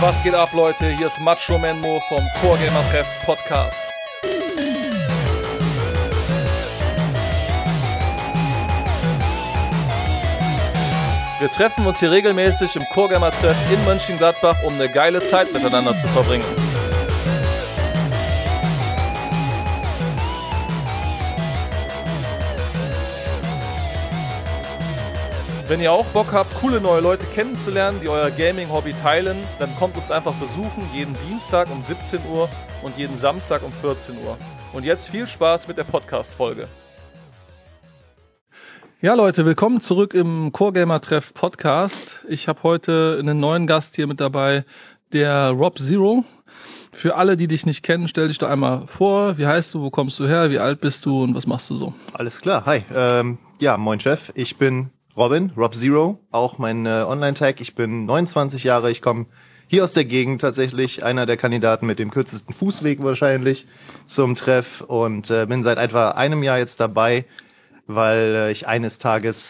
Was geht ab, Leute? Hier ist Macho Menmo vom Core Gamer Treff Podcast. Wir treffen uns hier regelmäßig im Core Gamer Treff in Mönchengladbach, um eine geile Zeit miteinander zu verbringen. Wenn ihr auch Bock habt, coole neue Leute kennenzulernen, die euer Gaming-Hobby teilen, dann kommt uns einfach besuchen, jeden Dienstag um 17 Uhr und jeden Samstag um 14 Uhr. Und jetzt viel Spaß mit der Podcast-Folge. Ja, Leute, willkommen zurück im Core Gamer Treff Podcast. Ich habe heute einen neuen Gast hier mit dabei, der Rob Zero. Für alle, die dich nicht kennen, stell dich doch einmal vor. Wie heißt du, wo kommst du her, wie alt bist du und was machst du so? Alles klar, hi. Ähm, ja, moin Chef. Ich bin Robin, Rob Zero, auch mein äh, Online-Tag. Ich bin 29 Jahre, ich komme hier aus der Gegend tatsächlich, einer der Kandidaten mit dem kürzesten Fußweg wahrscheinlich zum Treff und äh, bin seit etwa einem Jahr jetzt dabei, weil äh, ich eines Tages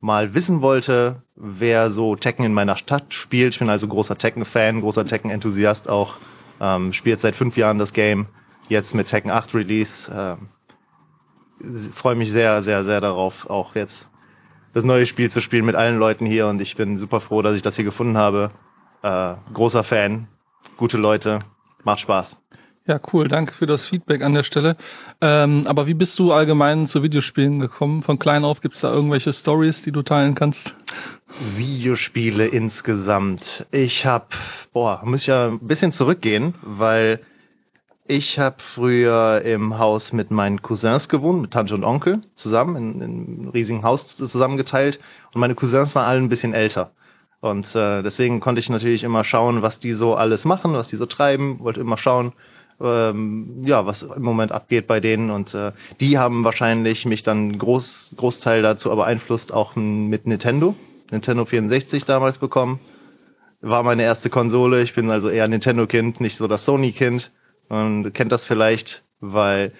mal wissen wollte, wer so Tekken in meiner Stadt spielt. Ich bin also großer Tekken-Fan, großer Tekken-Enthusiast auch. Ähm, spielt seit fünf Jahren das Game, jetzt mit Tekken 8 Release. Ähm, Freue mich sehr, sehr, sehr darauf, auch jetzt das neue Spiel zu spielen mit allen Leuten hier und ich bin super froh, dass ich das hier gefunden habe. Äh, großer Fan, gute Leute, macht Spaß. Ja, cool, danke für das Feedback an der Stelle. Ähm, aber wie bist du allgemein zu Videospielen gekommen? Von klein auf gibt es da irgendwelche Stories, die du teilen kannst? Videospiele insgesamt. Ich habe, boah, muss ja ein bisschen zurückgehen, weil ich habe früher im Haus mit meinen Cousins gewohnt, mit Tante und Onkel zusammen, in, in einem riesigen Haus zusammengeteilt. Und meine Cousins waren alle ein bisschen älter. Und äh, deswegen konnte ich natürlich immer schauen, was die so alles machen, was die so treiben. Wollte immer schauen, ähm, ja, was im Moment abgeht bei denen. Und äh, die haben wahrscheinlich mich dann groß, Großteil dazu beeinflusst, auch mit Nintendo. Nintendo 64 damals bekommen. War meine erste Konsole. Ich bin also eher Nintendo-Kind, nicht so das Sony-Kind. Und kennt das vielleicht, weil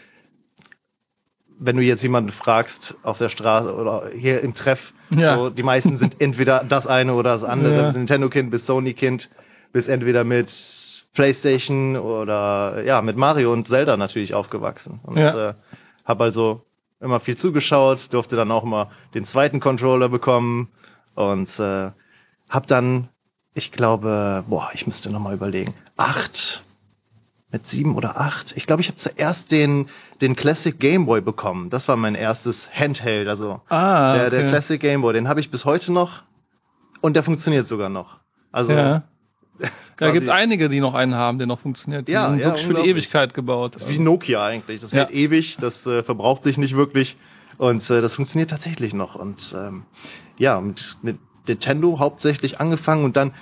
wenn du jetzt jemanden fragst auf der Straße oder hier im Treff, ja. so, die meisten sind entweder das eine oder das andere. Ja. Nintendo-Kind bis Sony-Kind, bis entweder mit PlayStation oder ja, mit Mario und Zelda natürlich aufgewachsen. Und ja. äh, habe also immer viel zugeschaut, durfte dann auch mal den zweiten Controller bekommen und äh, habe dann, ich glaube, boah, ich müsste nochmal überlegen, acht mit sieben oder acht. Ich glaube, ich habe zuerst den, den Classic Game Boy bekommen. Das war mein erstes Handheld. Also ah, der, der Classic Game Boy, den habe ich bis heute noch und der funktioniert sogar noch. Also ja. Da gibt einige, die noch einen haben, der noch funktioniert. Die ja, sind ja, wirklich für die Ewigkeit gebaut. Das ist wie Nokia eigentlich. Das ja. hält ewig, das äh, verbraucht sich nicht wirklich und äh, das funktioniert tatsächlich noch. Und ähm, ja, mit, mit Nintendo hauptsächlich angefangen und dann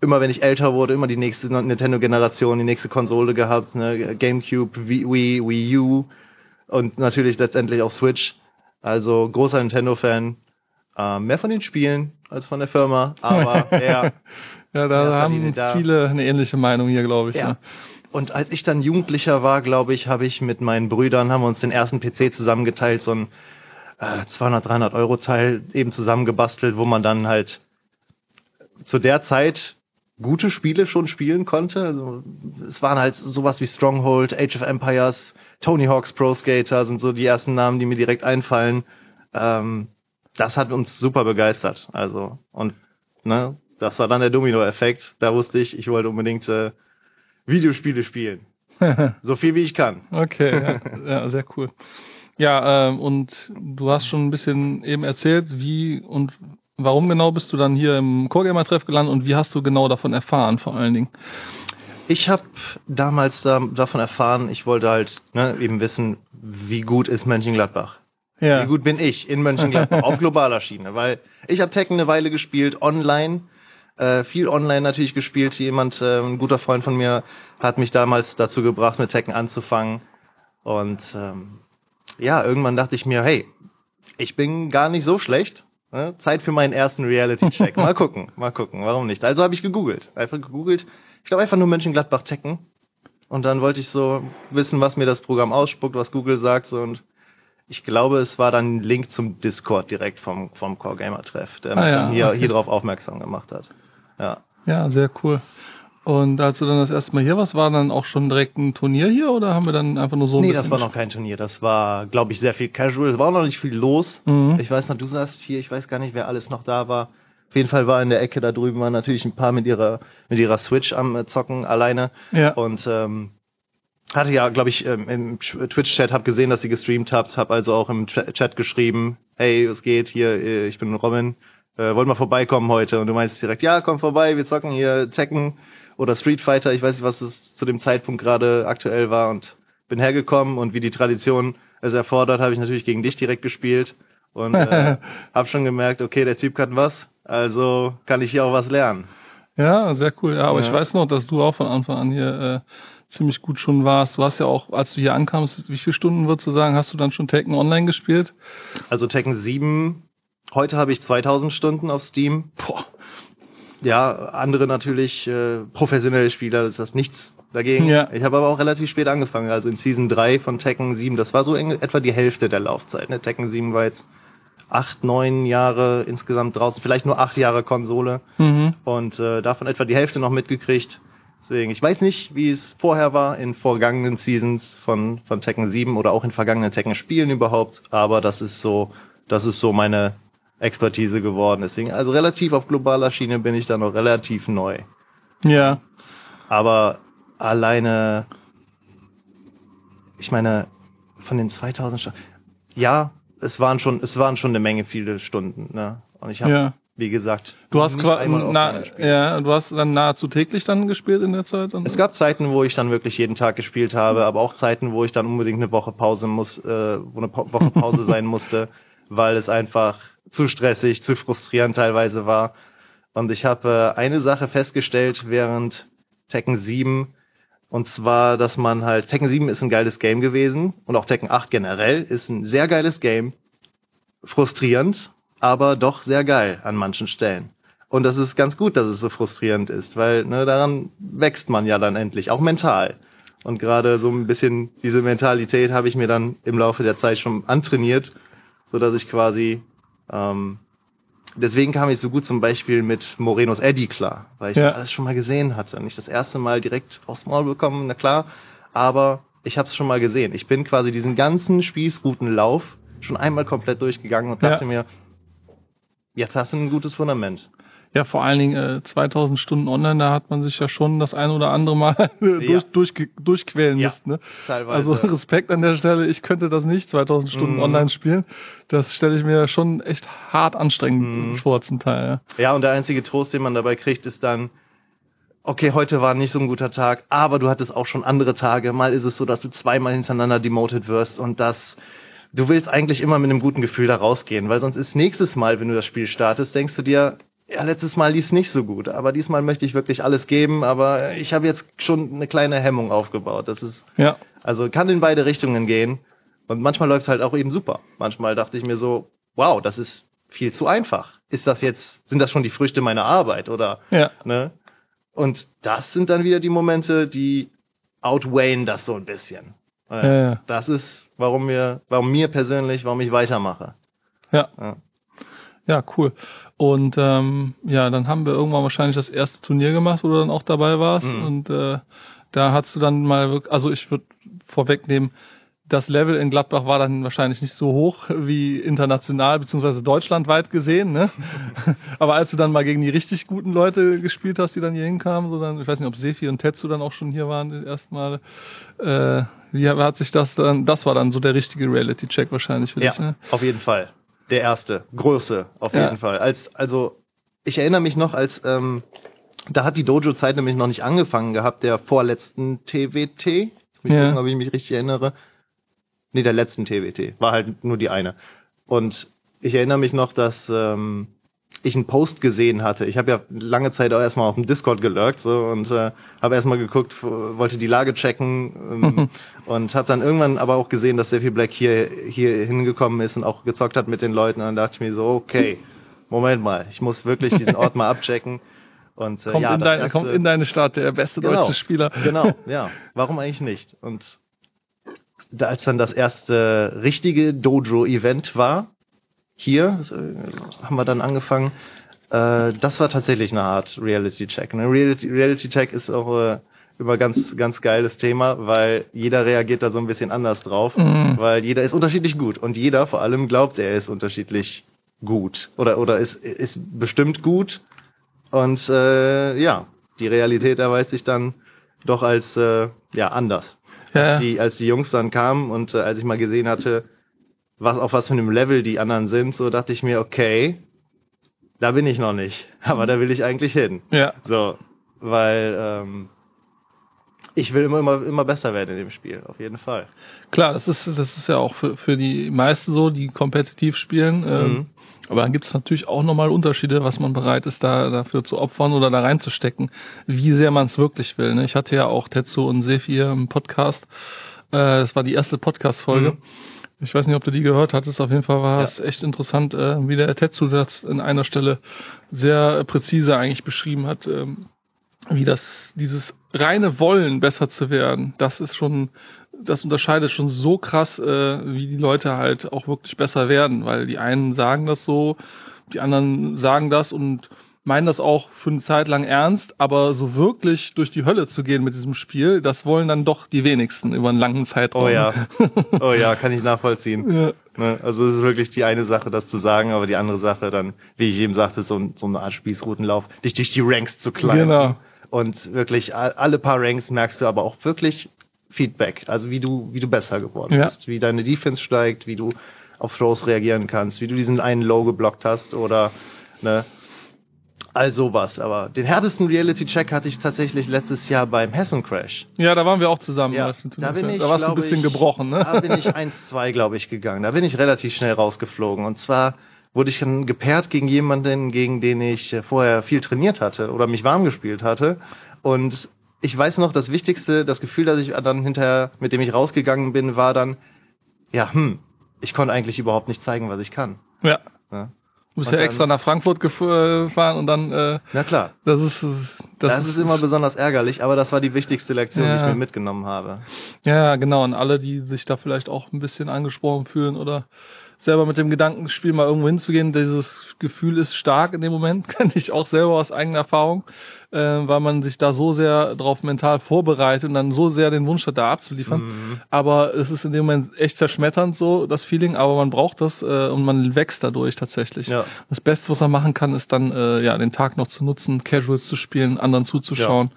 immer wenn ich älter wurde, immer die nächste Nintendo-Generation, die nächste Konsole gehabt, ne? GameCube, Wii, Wii U und natürlich letztendlich auch Switch. Also großer Nintendo-Fan. Ähm, mehr von den Spielen als von der Firma, aber ja. ja, da haben da. viele eine ähnliche Meinung hier, glaube ich. Ja. Ne? Und als ich dann Jugendlicher war, glaube ich, habe ich mit meinen Brüdern, haben wir uns den ersten PC zusammengeteilt, so ein äh, 200, 300 Euro Teil eben zusammengebastelt, wo man dann halt zu der Zeit gute Spiele schon spielen konnte. Also es waren halt sowas wie Stronghold, Age of Empires, Tony Hawk's Pro Skater sind so die ersten Namen, die mir direkt einfallen. Ähm, das hat uns super begeistert. Also und ne, das war dann der Domino-Effekt. Da wusste ich, ich wollte unbedingt äh, Videospiele spielen. so viel wie ich kann. Okay, ja, ja sehr cool. Ja, ähm, und du hast schon ein bisschen eben erzählt, wie und Warum genau bist du dann hier im Core Treff gelandet und wie hast du genau davon erfahren, vor allen Dingen? Ich habe damals da, davon erfahren, ich wollte halt ne, eben wissen, wie gut ist Mönchengladbach. Ja. Wie gut bin ich in Mönchengladbach auf globaler Schiene, weil ich habe Tekken eine Weile gespielt, online, äh, viel online natürlich gespielt. Jemand, äh, ein guter Freund von mir, hat mich damals dazu gebracht, mit Tekken anzufangen. Und ähm, ja, irgendwann dachte ich mir, hey, ich bin gar nicht so schlecht? Zeit für meinen ersten Reality-Check. Mal gucken, mal gucken, warum nicht. Also habe ich gegoogelt. Einfach gegoogelt. Ich glaube einfach nur Mönchengladbach Tekken. Und dann wollte ich so wissen, was mir das Programm ausspuckt, was Google sagt. So, und ich glaube, es war dann ein Link zum Discord direkt vom, vom Core Gamer Treff, der ah, mich ja, dann hier, hier drauf aufmerksam gemacht hat. Ja. Ja, sehr cool. Und als du dann das erste Mal hier warst, war dann auch schon direkt ein Turnier hier oder haben wir dann einfach nur so ein Nee, das war noch kein Turnier. Das war, glaube ich, sehr viel casual. Es war auch noch nicht viel los. Mhm. Ich weiß noch, du saßt hier, ich weiß gar nicht, wer alles noch da war. Auf jeden Fall war in der Ecke da drüben waren natürlich ein paar mit ihrer mit ihrer Switch am äh, Zocken alleine. Ja. Und ähm, hatte ja, glaube ich, ähm, im Twitch-Chat, hab gesehen, dass sie gestreamt habt, hab also auch im Ch- Chat geschrieben, hey, was geht hier, äh, ich bin Robin, äh, wollt mal vorbeikommen heute? Und du meinst direkt, ja, komm vorbei, wir zocken hier Tekken oder Street Fighter, ich weiß nicht, was es zu dem Zeitpunkt gerade aktuell war und bin hergekommen und wie die Tradition es erfordert, habe ich natürlich gegen dich direkt gespielt und äh, hab schon gemerkt, okay, der Typ kann was, also kann ich hier auch was lernen. Ja, sehr cool. Ja, aber Ja. ich weiß noch, dass du auch von Anfang an hier äh, ziemlich gut schon warst. Du hast ja auch, als du hier ankamst, wie viele Stunden würdest du sagen, hast du dann schon Tekken online gespielt? Also Tekken 7, heute habe ich 2000 Stunden auf Steam. Boah. Ja, andere natürlich äh, professionelle Spieler, ist das nichts dagegen. Ja. Ich habe aber auch relativ spät angefangen, also in Season 3 von Tekken 7, das war so eng, etwa die Hälfte der Laufzeit. Ne? Tekken 7 war jetzt acht, neun Jahre insgesamt draußen, vielleicht nur acht Jahre Konsole Mhm. und äh, davon etwa die Hälfte noch mitgekriegt. Deswegen, ich weiß nicht, wie es vorher war in vergangenen Seasons von, von Tekken 7 oder auch in vergangenen Tekken-Spielen überhaupt, aber das ist so, das ist so meine Expertise geworden. Deswegen, also relativ auf globaler Schiene bin ich da noch relativ neu. Ja. Aber alleine, ich meine, von den 2000 Stunden, ja, es waren schon, es waren schon eine Menge viele Stunden, ne? Und ich habe, Ja. wie gesagt, Du hast quasi, na, ja, du hast dann nahezu täglich dann gespielt in der Zeit? Es gab Zeiten, wo ich dann wirklich jeden Tag gespielt habe, aber auch Zeiten, wo ich dann unbedingt eine Woche Pause muss, äh, wo eine pa Woche Pause sein musste, weil es einfach zu stressig, zu frustrierend teilweise war. Und ich habe äh, eine Sache festgestellt während Tekken 7, und zwar, dass man halt, Tekken 7 ist ein geiles Game gewesen und auch Tekken 8 generell ist ein sehr geiles Game. Frustrierend, aber doch sehr geil an manchen Stellen. Und das ist ganz gut, dass es so frustrierend ist, weil ne, daran wächst man ja dann endlich, auch mental. Und gerade so ein bisschen diese Mentalität habe ich mir dann im Laufe der Zeit schon antrainiert, so dass ich quasi ähm, deswegen kam ich so gut zum Beispiel mit Morenos Eddie klar, weil ich Ja. das alles schon mal gesehen hatte. Nicht das erste Mal direkt aufs Maul bekommen, na klar, aber ich habe es schon mal gesehen. Ich bin quasi diesen ganzen Spießrutenlauf schon einmal komplett durchgegangen und Ja. dachte mir, jetzt hast du ein gutes Fundament. Ja, vor allen Dingen äh, 2000 Stunden online, da hat man sich ja schon das ein oder andere Mal durch, durch, durchquälen Ja, müssen. Ne? teilweise. Also Respekt an der Stelle, ich könnte das nicht 2000 Stunden Mhm. online spielen. Das stelle ich mir schon echt hart anstrengend Mhm. vor zum Teil. Ja, und der einzige Trost, den man dabei kriegt, ist dann, okay, heute war nicht so ein guter Tag, aber du hattest auch schon andere Tage. Mal ist es so, dass du zweimal hintereinander demoted wirst und das, du willst eigentlich immer mit einem guten Gefühl da rausgehen, weil sonst ist nächstes Mal, wenn du das Spiel startest, denkst du dir, ja, letztes Mal lief nicht so gut, aber diesmal möchte ich wirklich alles geben, aber ich habe jetzt schon eine kleine Hemmung aufgebaut. Das ist, Ja. also kann in beide Richtungen gehen. Und manchmal läuft es halt auch eben super. Manchmal dachte ich mir so, wow, das ist viel zu einfach. Ist das jetzt, sind das schon die Früchte meiner Arbeit oder, Ja. ne? Und das sind dann wieder die Momente, die outweighen das so ein bisschen. Ja. Das ist, warum wir, warum mir persönlich, warum ich weitermache. Ja. Ja, cool. Und ähm, ja, dann haben wir irgendwann wahrscheinlich das erste Turnier gemacht, wo du dann auch dabei warst. Mhm. Und äh, da hast du dann mal wirklich, also ich würde vorwegnehmen, das Level in Gladbach war dann wahrscheinlich nicht so hoch wie international beziehungsweise deutschlandweit gesehen, ne? Aber als du dann mal gegen die richtig guten Leute gespielt hast, die dann hier hinkamen, so dann, ich weiß nicht, ob Sefi und Tetsu dann auch schon hier waren das erste Mal, äh, wie hat sich das dann, das war dann so der richtige Reality-Check wahrscheinlich für Ja, dich, ne? auf jeden Fall. Der erste, große, auf Ja. jeden Fall. Als, also, ich erinnere mich noch, als, ähm, da hat die Dojo-Zeit nämlich noch nicht angefangen gehabt, der vorletzten TWT. Jetzt muss ich Ja. gucken, ob ich mich richtig erinnere. Nee, der letzten TWT. War halt nur die eine. Und ich erinnere mich noch, dass ähm, ich einen Post gesehen hatte. Ich habe ja lange Zeit auch erstmal auf dem Discord gelurkt so, und äh, habe erstmal geguckt, wollte die Lage checken ähm, und habe dann irgendwann aber auch gesehen, dass Steffi Black hier, hier hingekommen ist und auch gezockt hat mit den Leuten. Und dann dachte ich mir so, okay, Moment mal, ich muss wirklich diesen Ort mal abchecken. Und äh, Kommt, ja, in dein, erste- kommt in deine Stadt, der beste Genau. deutsche Spieler. Genau, ja. Warum eigentlich nicht? Und da, als dann das erste richtige Dojo-Event war, hier, äh, haben wir dann angefangen, Äh, das war tatsächlich eine Art Reality-Check. Ein Reality- Reality-Check ist auch äh, immer ganz, ganz geiles Thema, weil jeder reagiert da so ein bisschen anders drauf, weil jeder ist unterschiedlich gut und jeder vor allem glaubt, er ist unterschiedlich gut oder, oder ist, ist bestimmt gut und äh, ja, die Realität erweist sich dann doch als äh, ja anders. Ja, Die, als die Jungs dann kamen und äh, als ich mal gesehen hatte, was auf was für einem Level die anderen sind, so dachte ich mir, okay, da bin ich noch nicht, aber da will ich eigentlich hin. ja. So, weil ähm, ich will immer, immer, immer besser werden in dem Spiel, auf jeden Fall. Klar, das ist, das ist ja auch für, für die meisten so, die kompetitiv spielen. Ähm, Mhm. Aber dann gibt es natürlich auch nochmal Unterschiede, was man bereit ist, da dafür zu opfern oder da reinzustecken, wie sehr man es wirklich will. Ne? Ich hatte ja auch Tetsu und Sephir im Podcast. Äh, das war die erste Podcast-Folge. Mhm. Ich weiß nicht, ob du die gehört hattest. Auf jeden Fall war Ja. es echt interessant, äh, wie der Tetsu das in einer Stelle sehr präzise eigentlich beschrieben hat. Ähm, wie das, dieses reine Wollen, besser zu werden, das ist schon, das unterscheidet schon so krass, äh, wie die Leute halt auch wirklich besser werden, weil die einen sagen das so, die anderen sagen das und meinen das auch für eine Zeit lang ernst, aber so wirklich durch die Hölle zu gehen mit diesem Spiel, das wollen dann doch die wenigsten über einen langen Zeitraum. Oh ja, oh ja, kann ich nachvollziehen. Ja. Ne? Also es ist wirklich die eine Sache, das zu sagen, aber die andere Sache dann, wie ich eben sagte, so, ein- so eine Art Spießrutenlauf, dich durch die Ranks zu climben. Genau. Und wirklich alle paar Ranks merkst du aber auch wirklich Feedback, also wie du, wie du besser geworden Ja. bist, wie deine Defense steigt, wie du auf Throws reagieren kannst, wie du diesen einen Low geblockt hast oder ne, all sowas. Aber den härtesten Reality-Check hatte ich tatsächlich letztes Jahr beim Hessen Crash. Ja, da waren wir auch zusammen. Ja, stimmt. da bin ich, da warst du ein bisschen ich, gebrochen, ne? Da bin ich 1-2, glaube ich, gegangen. Da bin ich relativ schnell rausgeflogen. Und zwar wurde ich dann gepaart gegen jemanden, gegen den ich äh, vorher viel trainiert hatte oder mich warm gespielt hatte. Und ich weiß noch, das Wichtigste, das Gefühl, das ich dann hinterher, mit dem ich rausgegangen bin, war dann, ja, hm, ich konnte eigentlich überhaupt nicht zeigen, was ich kann. ja. Ne? Du bist ja extra nach Frankfurt gef- gefahren und dann, äh, Na klar. das ist, Das, ist immer besonders ärgerlich, aber das war die wichtigste Lektion, die Ja. ich mir mitgenommen habe. Ja, genau. Und alle, die sich da vielleicht auch ein bisschen angesprochen fühlen oder selber mit dem Gedankenspiel mal irgendwo hinzugehen, dieses Gefühl ist stark in dem Moment, kenne ich auch selber aus eigener Erfahrung, äh, weil man sich da so sehr drauf mental vorbereitet und dann so sehr den Wunsch hat, da abzuliefern. Mhm. Aber es ist in dem Moment echt zerschmetternd so, das Feeling, aber man braucht das äh, und man wächst dadurch tatsächlich. Ja. Das Beste, was man machen kann, ist dann äh, ja den Tag noch zu nutzen, Casuals zu spielen, anderen zuzuschauen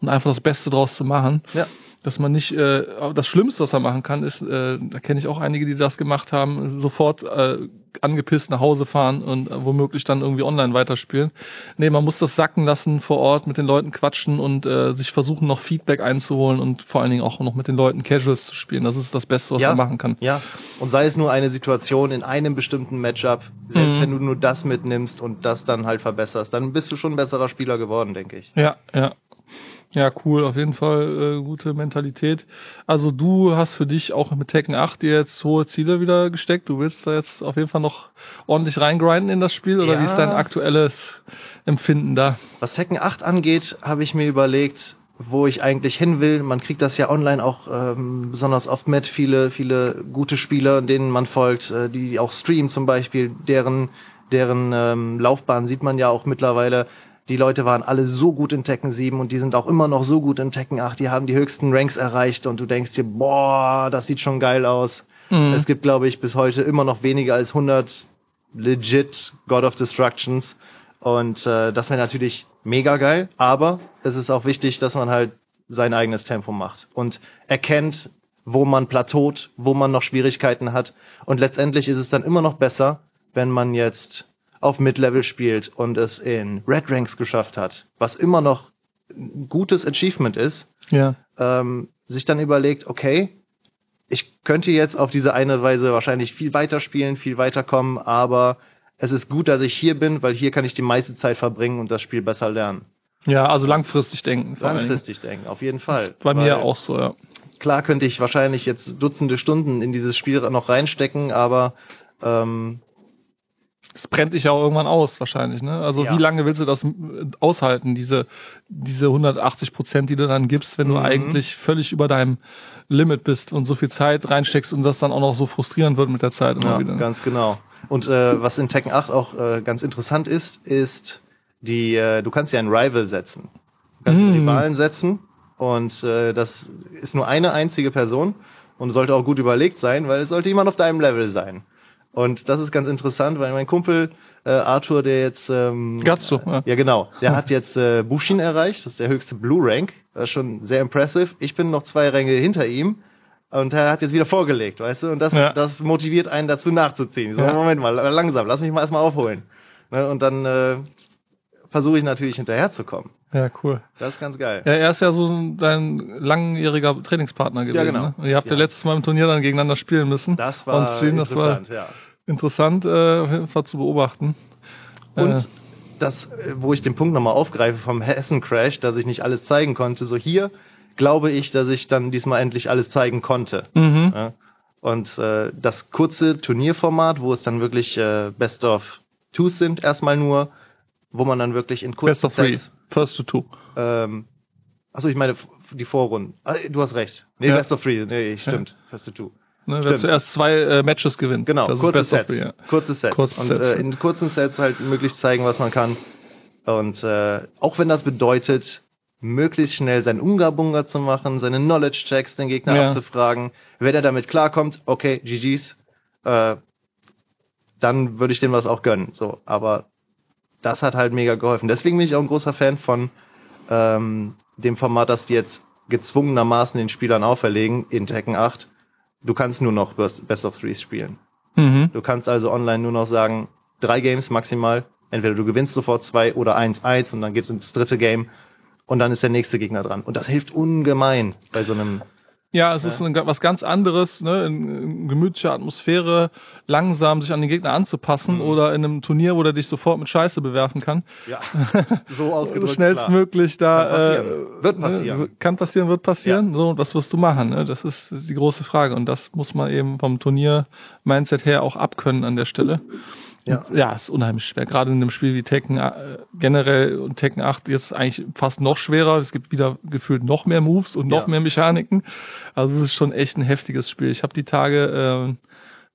und einfach das Beste draus zu machen Ja. Dass man nicht, äh, das Schlimmste, was er machen kann, ist, äh, da kenne ich auch einige, die das gemacht haben, sofort äh, angepisst nach Hause fahren und äh, womöglich dann irgendwie online weiterspielen. Nee, man muss das sacken lassen vor Ort, mit den Leuten quatschen und äh, sich versuchen, noch Feedback einzuholen und vor allen Dingen auch noch mit den Leuten Casuals zu spielen. Das ist das Beste, was ja, man machen kann. Ja, und sei es nur eine Situation in einem bestimmten Matchup, selbst Mhm. wenn du nur das mitnimmst und das dann halt verbesserst, dann bist du schon ein besserer Spieler geworden, denke ich. Ja, ja. Ja, cool, auf jeden Fall äh, gute Mentalität. Also du hast für dich auch mit Tekken 8 dir jetzt hohe Ziele wieder gesteckt. Du willst da jetzt auf jeden Fall noch ordentlich reingrinden in das Spiel oder Ja. wie ist dein aktuelles Empfinden da? Was Tekken 8 angeht, habe ich mir überlegt, wo ich eigentlich hin will. Man kriegt das ja online auch ähm, besonders oft mit. Viele, viele gute Spieler, denen man folgt, äh, die auch streamen zum Beispiel, deren, deren ähm, Laufbahn sieht man ja auch mittlerweile. Die Leute waren alle so gut in Tekken 7 und die sind auch immer noch so gut in Tekken 8. Die haben die höchsten Ranks erreicht und du denkst dir, boah, das sieht schon geil aus. Mhm. Es gibt, glaube ich, bis heute immer noch weniger als 100 legit God of Destructions. Und äh, das wäre natürlich mega geil, aber es ist auch wichtig, dass man halt sein eigenes Tempo macht und erkennt, wo man plateaut, wo man noch Schwierigkeiten hat. Und letztendlich ist es dann immer noch besser, wenn man jetzt auf Mid-Level spielt und es in Red Ranks geschafft hat, was immer noch ein gutes Achievement ist, Ja. ähm, sich dann überlegt, okay, ich könnte jetzt auf diese eine Weise wahrscheinlich viel weiter spielen, viel weiterkommen, aber es ist gut, dass ich hier bin, weil hier kann ich die meiste Zeit verbringen und das Spiel besser lernen. Ja, also langfristig denken. Langfristig denken, auf jeden Fall. Bei mir auch so, ja. Klar könnte ich wahrscheinlich jetzt Dutzende Stunden in dieses Spiel noch reinstecken, aber ähm, Es brennt dich ja auch irgendwann aus, wahrscheinlich, ne? Also Ja. wie lange willst du das äh, aushalten, diese, diese 180 Prozent, die du dann gibst, wenn du Mhm. eigentlich völlig über deinem Limit bist und so viel Zeit reinsteckst und das dann auch noch so frustrierend wird mit der Zeit immer ja, wieder. ganz genau. Und äh, was in Tekken 8 auch äh, ganz interessant ist, ist die, äh, du kannst ja einen Rival setzen. Du kannst Mm. Rivalen setzen und äh, das ist nur eine einzige Person und sollte auch gut überlegt sein, weil es sollte jemand auf deinem Level sein. Und das ist ganz interessant, weil mein Kumpel äh, Arthur, der jetzt ähm, Gatsu, ja. ja genau, der hat jetzt äh, Bushin erreicht, das ist der höchste Blue Rank, das ist schon sehr impressive. Ich bin noch zwei Ränge hinter ihm und er hat jetzt wieder vorgelegt, weißt du, und das, Ja. das motiviert einen dazu nachzuziehen. So, Ja. Moment mal, langsam, lass mich mal erstmal aufholen. Ne, und dann äh, versuche ich natürlich hinterherzukommen. Ja, cool. Das ist ganz geil. Ja, er ist ja so ein- dein langjähriger Trainingspartner gewesen. genau. Ne? Und Ihr habt ja. Ja. letztes Mal im Turnier dann gegeneinander spielen müssen. Das war Stream, das war interessant, ja. interessant, äh, auf jeden Fall zu beobachten. Und Äh, das, äh, wo ich den Punkt nochmal aufgreife vom Hessen-Crash, dass ich nicht alles zeigen konnte, so hier glaube ich, dass ich dann diesmal endlich alles zeigen konnte. mhm. Ja. Und äh, das kurze Turnierformat, wo es dann wirklich äh, Best of Twos sind, erstmal nur, wo man dann wirklich in kurzen Best of three. First to two. ähm, achso, ich meine die Vorrunden. Ah, du hast recht. Nee, Ja. Best of Three, nee, stimmt. Best of Two. Ne, wer zuerst zwei äh, Matches gewinnt. Genau, das kurze Sets. three, ja. Kurze Sets. Kurze und Sets, äh, ja. in kurzen Sets halt möglichst zeigen, was man kann. Und äh, auch wenn das bedeutet, möglichst schnell sein Unga-Bunga zu machen, seine Knowledge-Checks den Gegner Ja. abzufragen. Wenn er damit klarkommt, okay, GG's, äh, dann würde ich dem was auch gönnen. So, aber das hat halt mega geholfen. Deswegen bin ich auch ein großer Fan von ähm, dem Format, das die jetzt gezwungenermaßen den Spielern auferlegen in Tekken 8. Du kannst nur noch Best of Threes spielen. Mhm. Du kannst also online nur noch sagen, drei Games maximal. Entweder du gewinnst sofort zwei oder eins, eins und dann geht's ins dritte Game und dann ist der nächste Gegner dran. Und das hilft ungemein bei so einem. Ja, es ist ein, was ganz anderes, ne, in, in gemütlicher Atmosphäre, langsam sich an den Gegner anzupassen Mhm. oder in einem Turnier, wo der dich sofort mit Scheiße bewerfen kann. Ja, so ausgedrückt. Schnellstmöglich da. Kann passieren. Äh, Wird ne, passieren. kann passieren, wird passieren. So, und was wirst du machen? Ne? Das ist die große Frage. Und das muss man eben vom Turnier-Mindset her auch abkönnen an der Stelle. Ja. Ja, ist unheimlich schwer. Gerade in einem Spiel wie Tekken äh, generell und Tekken 8 jetzt eigentlich fast noch schwerer. Es gibt wieder gefühlt noch mehr Moves und noch Ja. mehr Mechaniken. Also es ist schon echt ein heftiges Spiel. Ich habe die Tage äh,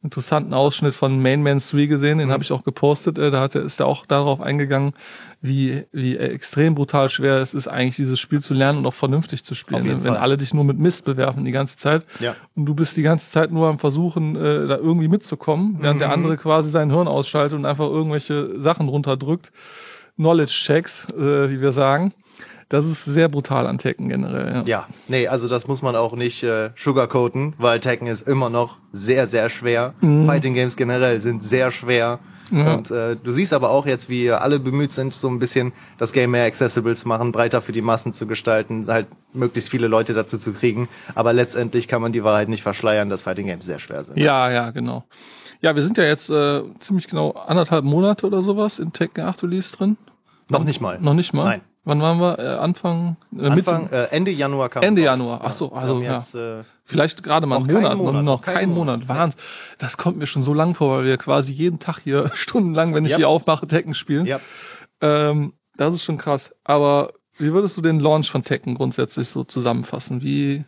interessanten Ausschnitt von Main Man 3 gesehen, den Mhm. habe ich auch gepostet. Äh, da hat er, ist er auch darauf eingegangen, wie, wie extrem brutal schwer es ist, eigentlich dieses Spiel zu lernen und auch vernünftig zu spielen. Ne? Wenn alle dich nur mit Mist bewerfen die ganze Zeit Ja. und du bist die ganze Zeit nur am Versuchen, äh, da irgendwie mitzukommen, während der Mhm. andere quasi sein Hirn ausschaltet und einfach irgendwelche Sachen runterdrückt. Knowledge-Checks, äh, wie wir sagen. Das ist sehr brutal an Tekken generell. Ja. Ja, nee, also das muss man auch nicht äh, sugarcoaten, weil Tekken ist immer noch sehr, sehr schwer. Mhm. Fighting Games generell sind sehr schwer. Ja. Und äh, du siehst aber auch jetzt, wie alle bemüht sind, so ein bisschen das Game mehr accessible zu machen, breiter für die Massen zu gestalten, halt möglichst viele Leute dazu zu kriegen. Aber letztendlich kann man die Wahrheit nicht verschleiern, dass Fighting Games sehr schwer sind. Ja, ja, genau. Ja, wir sind ja jetzt äh, ziemlich genau anderthalb Monate oder sowas in Tekken 8 Release drin. Noch nicht mal. Noch nicht mal? Nein. Wann waren wir? Äh, Anfang, äh, Anfang, Mitte? äh, Ende Januar kam Ende. Januar. Ach so, also, haben ja. jetzt, äh, Vielleicht gerade mal einen Monat, Monat, noch, noch keinen Monat. Monat. Wahnsinn. Das kommt mir schon so lang vor, weil wir quasi jeden Tag hier stundenlang, wenn ich Ja. hier aufmache, Tekken spielen. ja. Ähm, das ist schon krass. Aber wie würdest du den Launch von Tekken grundsätzlich so zusammenfassen? Wie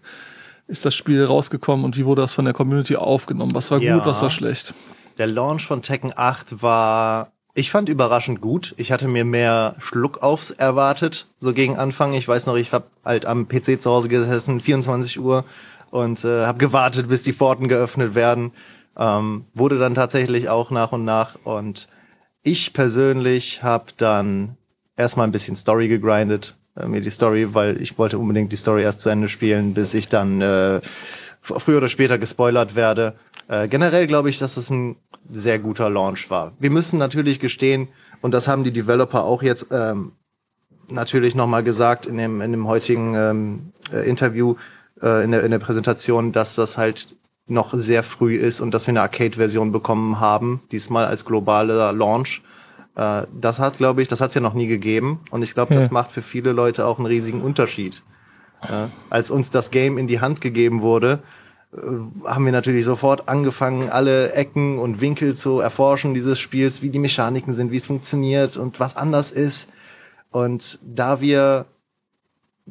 ist das Spiel rausgekommen und wie wurde das von der Community aufgenommen? Was war Ja. gut, was war schlecht? Der Launch von Tekken 8 war, ich fand überraschend gut. Ich hatte mir mehr Schluckaufs erwartet, so gegen Anfang. Ich weiß noch, ich habe halt am PC zu Hause gesessen, 24 Uhr, und äh, habe gewartet, bis die Pforten geöffnet werden. Ähm, wurde dann tatsächlich auch nach und nach. Und ich persönlich habe dann erstmal ein bisschen Story gegrindet, äh, mir die Story, weil ich wollte unbedingt die Story erst zu Ende spielen, bis ich dann äh, früher oder später gespoilert werde. Äh, generell glaube ich, dass es ein sehr guter Launch war. Wir müssen natürlich gestehen, und das haben die Developer auch jetzt ähm, natürlich nochmal gesagt in dem, in dem heutigen ähm, äh, Interview, äh, in, der, in der Präsentation, dass das halt noch sehr früh ist und dass wir eine Arcade-Version bekommen haben, diesmal als globaler Launch. Äh, das hat, glaube ich, das hat es ja noch nie gegeben und ich glaube, Ja. das macht für viele Leute auch einen riesigen Unterschied. Ja, als uns das Game in die Hand gegeben wurde, äh, haben wir natürlich sofort angefangen, alle Ecken und Winkel zu erforschen dieses Spiels, wie die Mechaniken sind, wie es funktioniert und was anders ist. Und da wir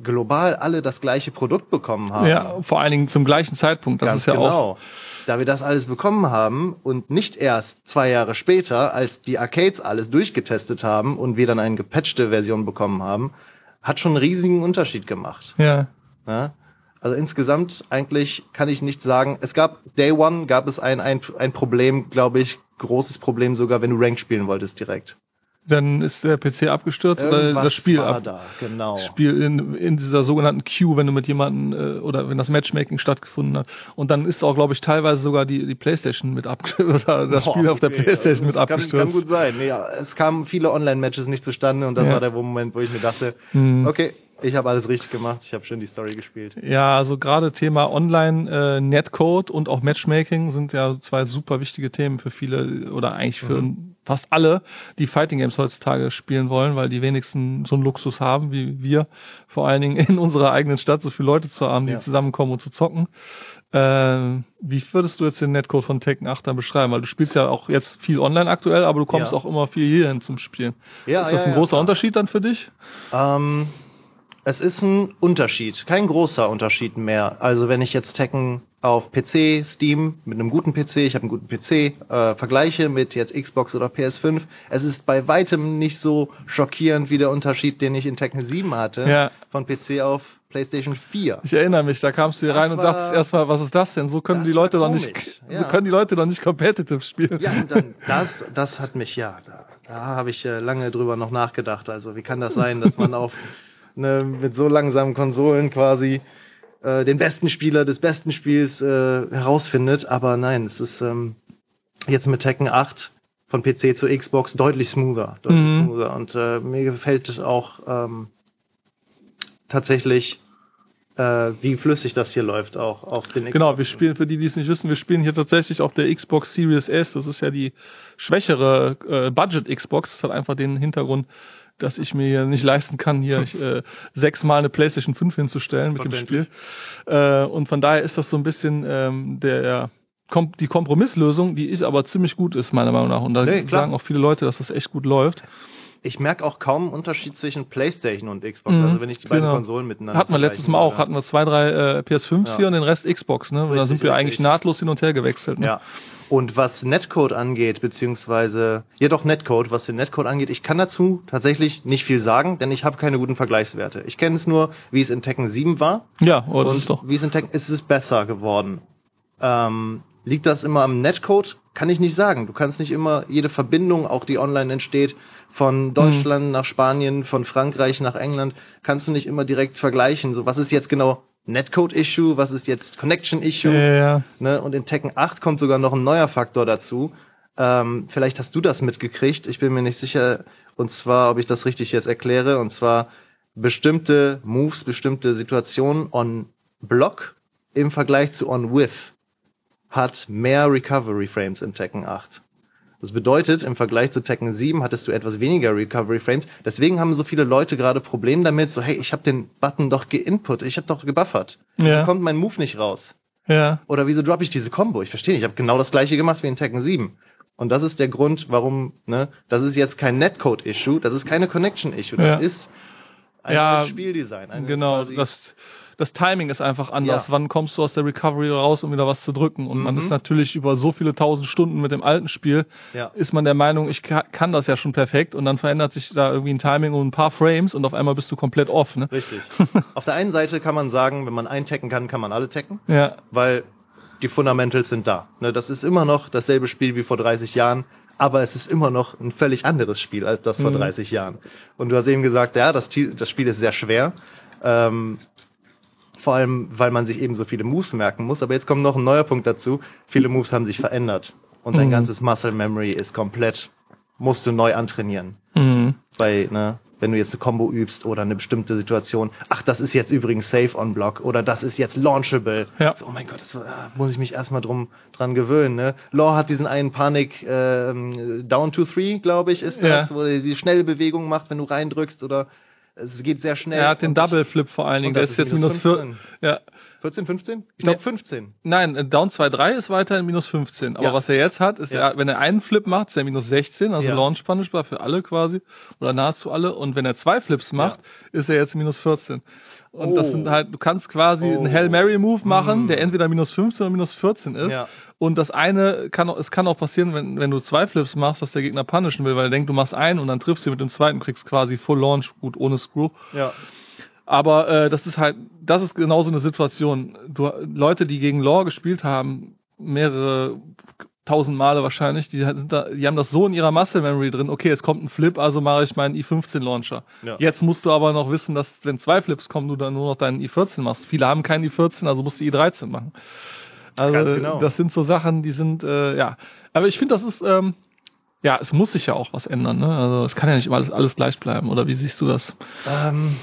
global alle das gleiche Produkt bekommen haben, Ja, vor allen Dingen zum gleichen Zeitpunkt. Das ganz ist ja genau, auch da wir das alles bekommen haben und nicht erst zwei Jahre später, als die Arcades alles durchgetestet haben und wir dann eine gepatchte Version bekommen haben, hat schon einen riesigen Unterschied gemacht. Ja. Ja? Also insgesamt eigentlich kann ich nicht sagen. Es gab Day One gab es ein, ein, ein Problem, glaube ich, großes Problem sogar, wenn du Rank spielen wolltest direkt. Dann ist der PC abgestürzt oder Irgendwas das Spiel war ab. da, genau. Spiel in, in dieser sogenannten Queue, wenn du mit jemandem äh, oder wenn das Matchmaking stattgefunden hat. Und dann ist auch, glaube ich, teilweise sogar die, die Playstation mit ab oder das Boah, Spiel auf der okay, Playstation mit das kann, abgestürzt. Kann gut sein. Nee, ja, es kamen viele Online-Matches nicht zustande und das Ja. war der Moment, wo ich mir dachte, Hm. okay, ich habe alles richtig gemacht, ich habe schön die Story gespielt. Ja, also gerade Thema Online, äh, Netcode und auch Matchmaking sind ja zwei super wichtige Themen für viele oder eigentlich für fast alle, die Fighting Games heutzutage spielen wollen, weil die wenigsten so einen Luxus haben wie wir, vor allen Dingen in unserer eigenen Stadt so viele Leute zu haben, die Ja. zusammenkommen und zu zocken. Ähm, wie würdest du jetzt den Netcode von Tekken 8 dann beschreiben? Weil du spielst ja auch jetzt viel online aktuell, aber du kommst Ja. auch immer viel hierhin zum Spielen. Ja, ist das ja, ein großer. Unterschied dann für dich? Ähm, es ist ein Unterschied, kein großer Unterschied mehr. Also wenn ich jetzt Tekken auf PC, Steam, mit einem guten PC, ich habe einen guten PC, äh, vergleiche mit jetzt Xbox oder PS5, es ist bei weitem nicht so schockierend wie der Unterschied, den ich in Tekken 7 hatte, Ja. von PC auf PlayStation 4. Ich erinnere mich, da kamst du hier Das rein und sagst erstmal, was ist das denn? So können die Leute doch nicht, komisch, so ja. können die Leute doch nicht competitive spielen. Ja, und dann, das, das hat mich, ja, da, da habe ich äh, lange drüber noch nachgedacht. Also wie kann das sein, dass man auf ne, mit so langsamen Konsolen quasi äh, den besten Spieler des besten Spiels äh, herausfindet? Aber nein, es ist ähm, jetzt mit Tekken 8 von PC zu Xbox deutlich smoother, deutlich Mhm. smoother. Und äh, mir gefällt es auch ähm, tatsächlich, äh, wie flüssig das hier läuft, auch auf den Xbox. Genau, wir spielen, für die, die es nicht wissen, wir spielen hier tatsächlich auf der Xbox Series S. Das ist ja die schwächere äh, Budget-Xbox. Das hat einfach den Hintergrund, dass ich mir nicht leisten kann, hier ich, äh, sechsmal eine PlayStation 5 hinzustellen mit dem Spiel. Äh, und von daher ist das so ein bisschen ähm, der kom die Kompromisslösung, die ist aber ziemlich gut ist, meiner Meinung nach. Und da Nee, sagen auch viele Leute, dass das echt gut läuft. Ich merke auch kaum einen Unterschied zwischen PlayStation und Xbox. Mhm, Also wenn ich die beiden genau. Konsolen miteinander Hatten wir letztes Mal auch, vergleichen hatten wir zwei, drei äh, PS5s Ja. hier und den Rest Xbox, ne? Und da Richtig, sind wir richtig. eigentlich nahtlos hin und her gewechselt. Ne? Ja. Und was Netcode angeht, beziehungsweise, ja doch Netcode, was den Netcode angeht, ich kann dazu tatsächlich nicht viel sagen, denn ich habe keine guten Vergleichswerte. Ich kenne es nur, wie es in Tekken 7 war Ja, oh, das und wie es in Tekken ist es besser geworden. Ähm, liegt das immer am Netcode? Kann ich nicht sagen. Du kannst nicht immer jede Verbindung, auch die online entsteht, von Deutschland nach Spanien, von Frankreich nach England, kannst du nicht immer direkt vergleichen. So, was ist jetzt genau Netcode-Issue, was ist jetzt Connection-Issue? Ja, ja. Ne? Und in Tekken 8 kommt sogar noch ein neuer Faktor dazu. Ähm, vielleicht hast du das mitgekriegt, ich bin mir nicht sicher, und zwar, ob ich das richtig jetzt erkläre, und zwar bestimmte Moves, bestimmte Situationen on Block im Vergleich zu on With hat mehr Recovery Frames in Tekken 8. Das bedeutet, im Vergleich zu Tekken 7 hattest du etwas weniger Recovery Frames. Deswegen haben so viele Leute gerade Probleme damit, so hey, ich habe den Button doch geinput, ich habe doch gebuffert. Ja. Wieso kommt mein Move nicht raus? Ja. Oder wieso droppe ich diese Combo? Ich verstehe nicht. Ich habe genau das gleiche gemacht wie in Tekken 7. Und das ist der Grund, warum, ne, das ist jetzt kein Netcode-Issue, das ist keine Connection-Issue, das Ja. ist ein Ja, Spieldesign. eine Genau, das, das Timing ist einfach anders. Ja. Wann kommst du aus der Recovery raus, um wieder was zu drücken? Und man Mhm. ist natürlich über so viele tausend Stunden mit dem alten Spiel, Ja. ist man der Meinung, ich ka- kann das ja schon perfekt und dann verändert sich da irgendwie ein Timing um ein paar Frames und auf einmal bist du komplett off, ne? Richtig. Auf der einen Seite kann man sagen, wenn man einen kann, kann man alle tekken, Ja, weil die Fundamentals sind da. Ne, das ist immer noch dasselbe Spiel wie vor 30 Jahren, aber es ist immer noch ein völlig anderes Spiel als das vor Mhm. 30 Jahren. Und du hast eben gesagt, ja, das, das Spiel ist sehr schwer. Ähm, vor allem, weil man sich eben so viele Moves merken muss. Aber jetzt kommt noch ein neuer Punkt dazu. Viele Moves haben sich verändert. Und dein Mhm. ganzes Muscle Memory ist komplett, musst du neu antrainieren mhm. bei, ne, wenn du jetzt eine Combo übst oder eine bestimmte Situation, ach, das ist jetzt übrigens safe on block oder das ist jetzt launchable. Ja. So, oh mein Gott, das ah, muss ich mich erstmal drum dran gewöhnen. Ne? Law hat diesen einen Panik ähm, Down to Three, glaube ich, ist das, Ja. wo er die schnelle Bewegung macht, wenn du reindrückst oder es geht sehr schnell. er hat den Double Flip vor allen Dingen, der das ist jetzt minus minus 4. 15. Ja, 14, 15? Ich glaube Nee. 15. Nein, Down 2-3 ist weiterhin minus 15. Aber Ja. was er jetzt hat, ist, Ja. ja. wenn er einen Flip macht, ist er minus 16, also Ja. Launch Punishbar für alle quasi. Oder nahezu alle. Und wenn er zwei Flips macht, ist er jetzt minus 14. Und das Oh. sind halt, du kannst quasi Oh. einen Hail Mary Move machen, Mm. der entweder minus 15 oder minus 14 ist. Und das eine kann auch, es kann auch passieren, wenn, wenn du zwei Flips machst, dass der Gegner punishen will, weil er denkt, du machst einen und dann triffst du mit dem zweiten, kriegst quasi Full Launch, gut, ohne Screw. Ja. Aber äh, das ist halt, das ist genau so eine Situation. Du, Leute, die gegen Law gespielt haben, mehrere tausend Male wahrscheinlich, die, sind da, die haben das so in ihrer Muscle Memory drin, okay, es kommt ein Flip, also mache ich meinen i15 Launcher. Ja. Jetzt musst du aber noch wissen, dass wenn zwei Flips kommen, du dann nur noch deinen i14 machst. Viele haben keinen i14, also musst du i13 machen. Also genau. das sind so Sachen, die sind, äh, ja. Aber ich finde, das ist, ähm, ja, es muss sich ja auch was ändern. Ne? Also es kann ja nicht immer alles, alles gleich bleiben. Oder wie siehst du das? Ähm,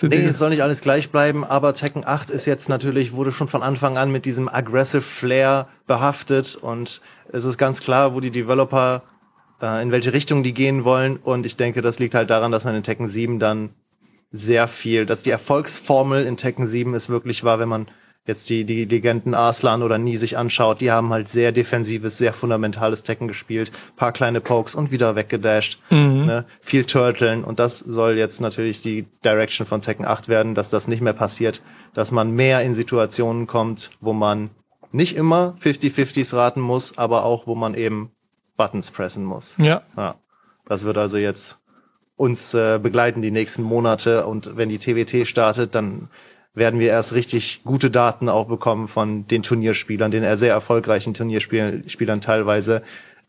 Sind Nee, es soll nicht alles gleich bleiben, aber Tekken 8 ist jetzt natürlich, wurde schon von Anfang an mit diesem Aggressive Flair behaftet und es ist ganz klar, wo die Developer, äh, in welche Richtung die gehen wollen und ich denke, das liegt halt daran, dass man in Tekken 7 dann sehr viel, dass die Erfolgsformel in Tekken 7 ist wirklich war, wenn man jetzt die, die Legenden Arslan oder Nie sich anschaut, die haben halt sehr defensives, sehr fundamentales Tekken gespielt, paar kleine Pokes und wieder weggedasht, Mhm. ne? viel Turteln und das soll jetzt natürlich die Direction von Tekken 8 werden, dass das nicht mehr passiert, dass man mehr in Situationen kommt, wo man nicht immer 50-50s raten muss, aber auch wo man eben Buttons pressen muss. Ja. Ja, das wird also jetzt uns äh, begleiten die nächsten Monate und wenn die TWT startet, dann werden wir erst richtig gute Daten auch bekommen von den Turnierspielern, den sehr erfolgreichen Turnierspielern Spielern teilweise,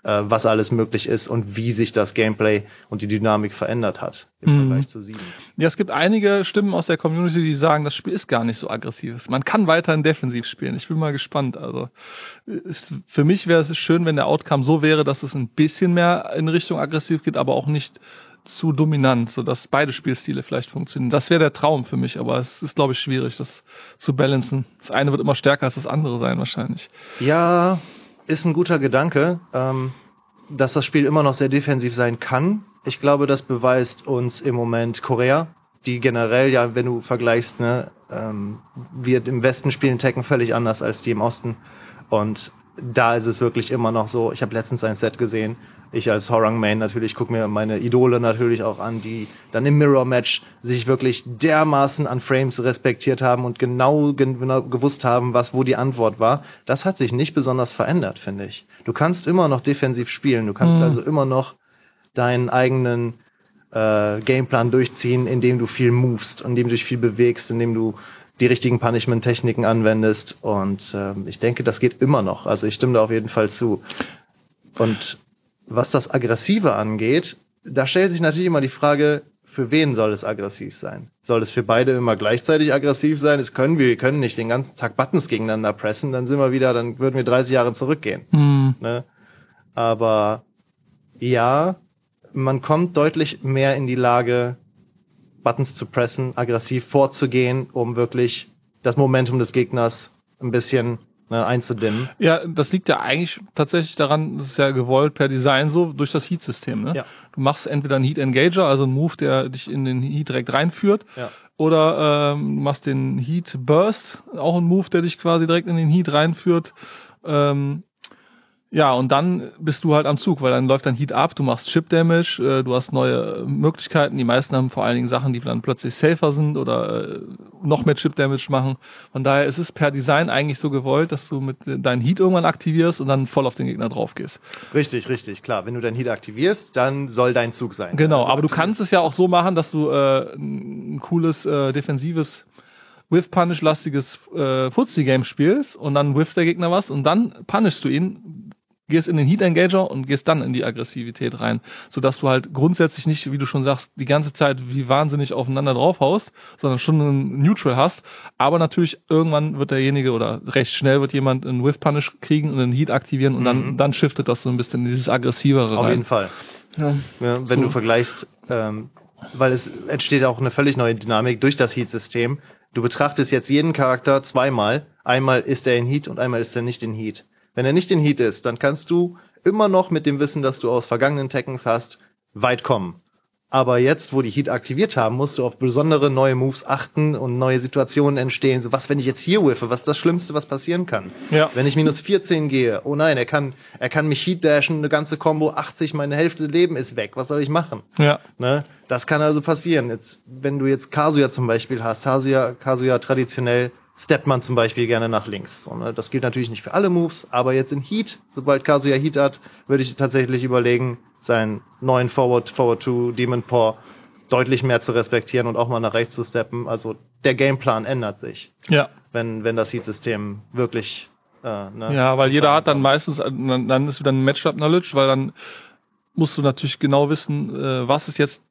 äh, was alles möglich ist und wie sich das Gameplay und die Dynamik verändert hat im Mhm. Vergleich zu sieben. Ja, es gibt einige Stimmen aus der Community, die sagen, das Spiel ist gar nicht so aggressiv. Man kann weiterhin defensiv spielen. Ich bin mal gespannt. Also ist, für mich wäre es schön, wenn der Outcome so wäre, dass es ein bisschen mehr in Richtung aggressiv geht, aber auch nicht zu dominant, sodass beide Spielstile vielleicht funktionieren. Das wäre der Traum für mich, aber es ist, glaube ich, schwierig, das zu balancen. Das eine wird immer stärker als das andere sein, wahrscheinlich. Ja, ist ein guter Gedanke, ähm, dass das Spiel immer noch sehr defensiv sein kann. Ich glaube, das beweist uns im Moment Korea, die generell ja, wenn du vergleichst, ne, ähm, wir im Westen spielen Tekken völlig anders als die im Osten. Und da ist es wirklich immer noch so. Ich habe letztens ein Set gesehen. Ich als Horang Main natürlich gucke mir meine Idole natürlich auch an, die dann im Mirror Match sich wirklich dermaßen an Frames respektiert haben und genau, gen- genau gewusst haben, was wo die Antwort war. Das hat sich nicht besonders verändert, finde ich. Du kannst immer noch defensiv spielen. Du kannst Mhm. also immer noch deinen eigenen äh, Gameplan durchziehen, indem du viel movest, indem du dich viel bewegst, indem du die richtigen Punishment-Techniken anwendest. Und ähm, ich denke, das geht immer noch. Also ich stimme da auf jeden Fall zu. Und was das Aggressive angeht, da stellt sich natürlich immer die Frage, für wen soll es aggressiv sein? Soll es für beide immer gleichzeitig aggressiv sein? Es können wir, wir können nicht den ganzen Tag Buttons gegeneinander pressen, dann sind wir wieder, dann würden wir 30 Jahre zurückgehen. Hm. Ne? Aber ja, man kommt deutlich mehr in die Lage, Buttons zu pressen, aggressiv vorzugehen, um wirklich das Momentum des Gegners ein bisschen ne, einzudimmen. Ja, das liegt ja eigentlich tatsächlich daran, das ist ja gewollt per Design so durch das Heat-System. Ne? Ja. Du machst entweder einen Heat Engager, also einen Move, der dich in den Heat direkt reinführt, Ja. oder ähm, du machst den Heat Burst, auch ein Move, der dich quasi direkt in den Heat reinführt. Ähm, ja, und dann bist du halt am Zug, weil dann läuft dein Heat ab, du machst Chip Damage, äh, du hast neue Möglichkeiten. Die meisten haben vor allen Dingen Sachen, die dann plötzlich safer sind oder äh, noch mehr Chip Damage machen. Von daher ist es per Design eigentlich so gewollt, dass du mit äh, deinen Heat irgendwann aktivierst und dann voll auf den Gegner drauf gehst. Richtig, richtig, klar. Wenn du dein Heat aktivierst, dann soll dein Zug sein. Genau, aber du kannst es ja auch so machen, dass du äh, ein cooles äh, defensives with punish lastiges äh, Fuzzy Game spielst und dann whiffst der Gegner was und dann punishst du ihn, gehst in den Heat Engager und gehst dann in die Aggressivität rein, sodass du halt grundsätzlich nicht, wie du schon sagst, die ganze Zeit wie wahnsinnig aufeinander draufhaust, sondern schon einen Neutral hast, aber natürlich irgendwann wird derjenige oder recht schnell wird jemand einen Whiff Punish kriegen und einen Heat aktivieren und dann dann shiftet das so ein bisschen in dieses aggressivere Auf rein. jeden Fall. Ja. Ja, wenn So. du vergleichst, ähm, weil es entsteht auch eine völlig neue Dynamik durch das Heat-System. Du betrachtest jetzt jeden Charakter zweimal. Einmal ist er in Heat und einmal ist er nicht in Heat. Wenn er nicht in Heat ist, dann kannst du immer noch mit dem Wissen, das du aus vergangenen Tekkens hast, weit kommen. Aber jetzt, wo die Heat aktiviert haben, musst du auf besondere neue Moves achten und neue Situationen entstehen. So, was, wenn ich jetzt hier whiffe? Was ist das Schlimmste, was passieren kann? Ja. Wenn ich minus 14 gehe, oh nein, er kann, er kann mich Heat dashen, eine ganze Combo, 80, meine Hälfte Leben ist weg. Was soll ich machen? Ja. Ne? Das kann also passieren. Jetzt, wenn du jetzt Kazuya zum Beispiel hast, Kazuya, Kazuya traditionell steppt man zum Beispiel gerne nach links. So, ne? Das gilt natürlich nicht für alle Moves, aber jetzt in Heat, sobald Kazuya Heat hat, würde ich tatsächlich überlegen, seinen neuen Forward, Forward to Demon Paw deutlich mehr zu respektieren und auch mal nach rechts zu steppen. Also der Gameplan ändert sich, Ja. wenn, wenn das Heat-System wirklich äh, ne, Ja, weil jeder hat dann meistens, dann, dann ist wieder ein Matchup-Knowledge, weil dann musst du natürlich genau wissen, äh, was ist jetzt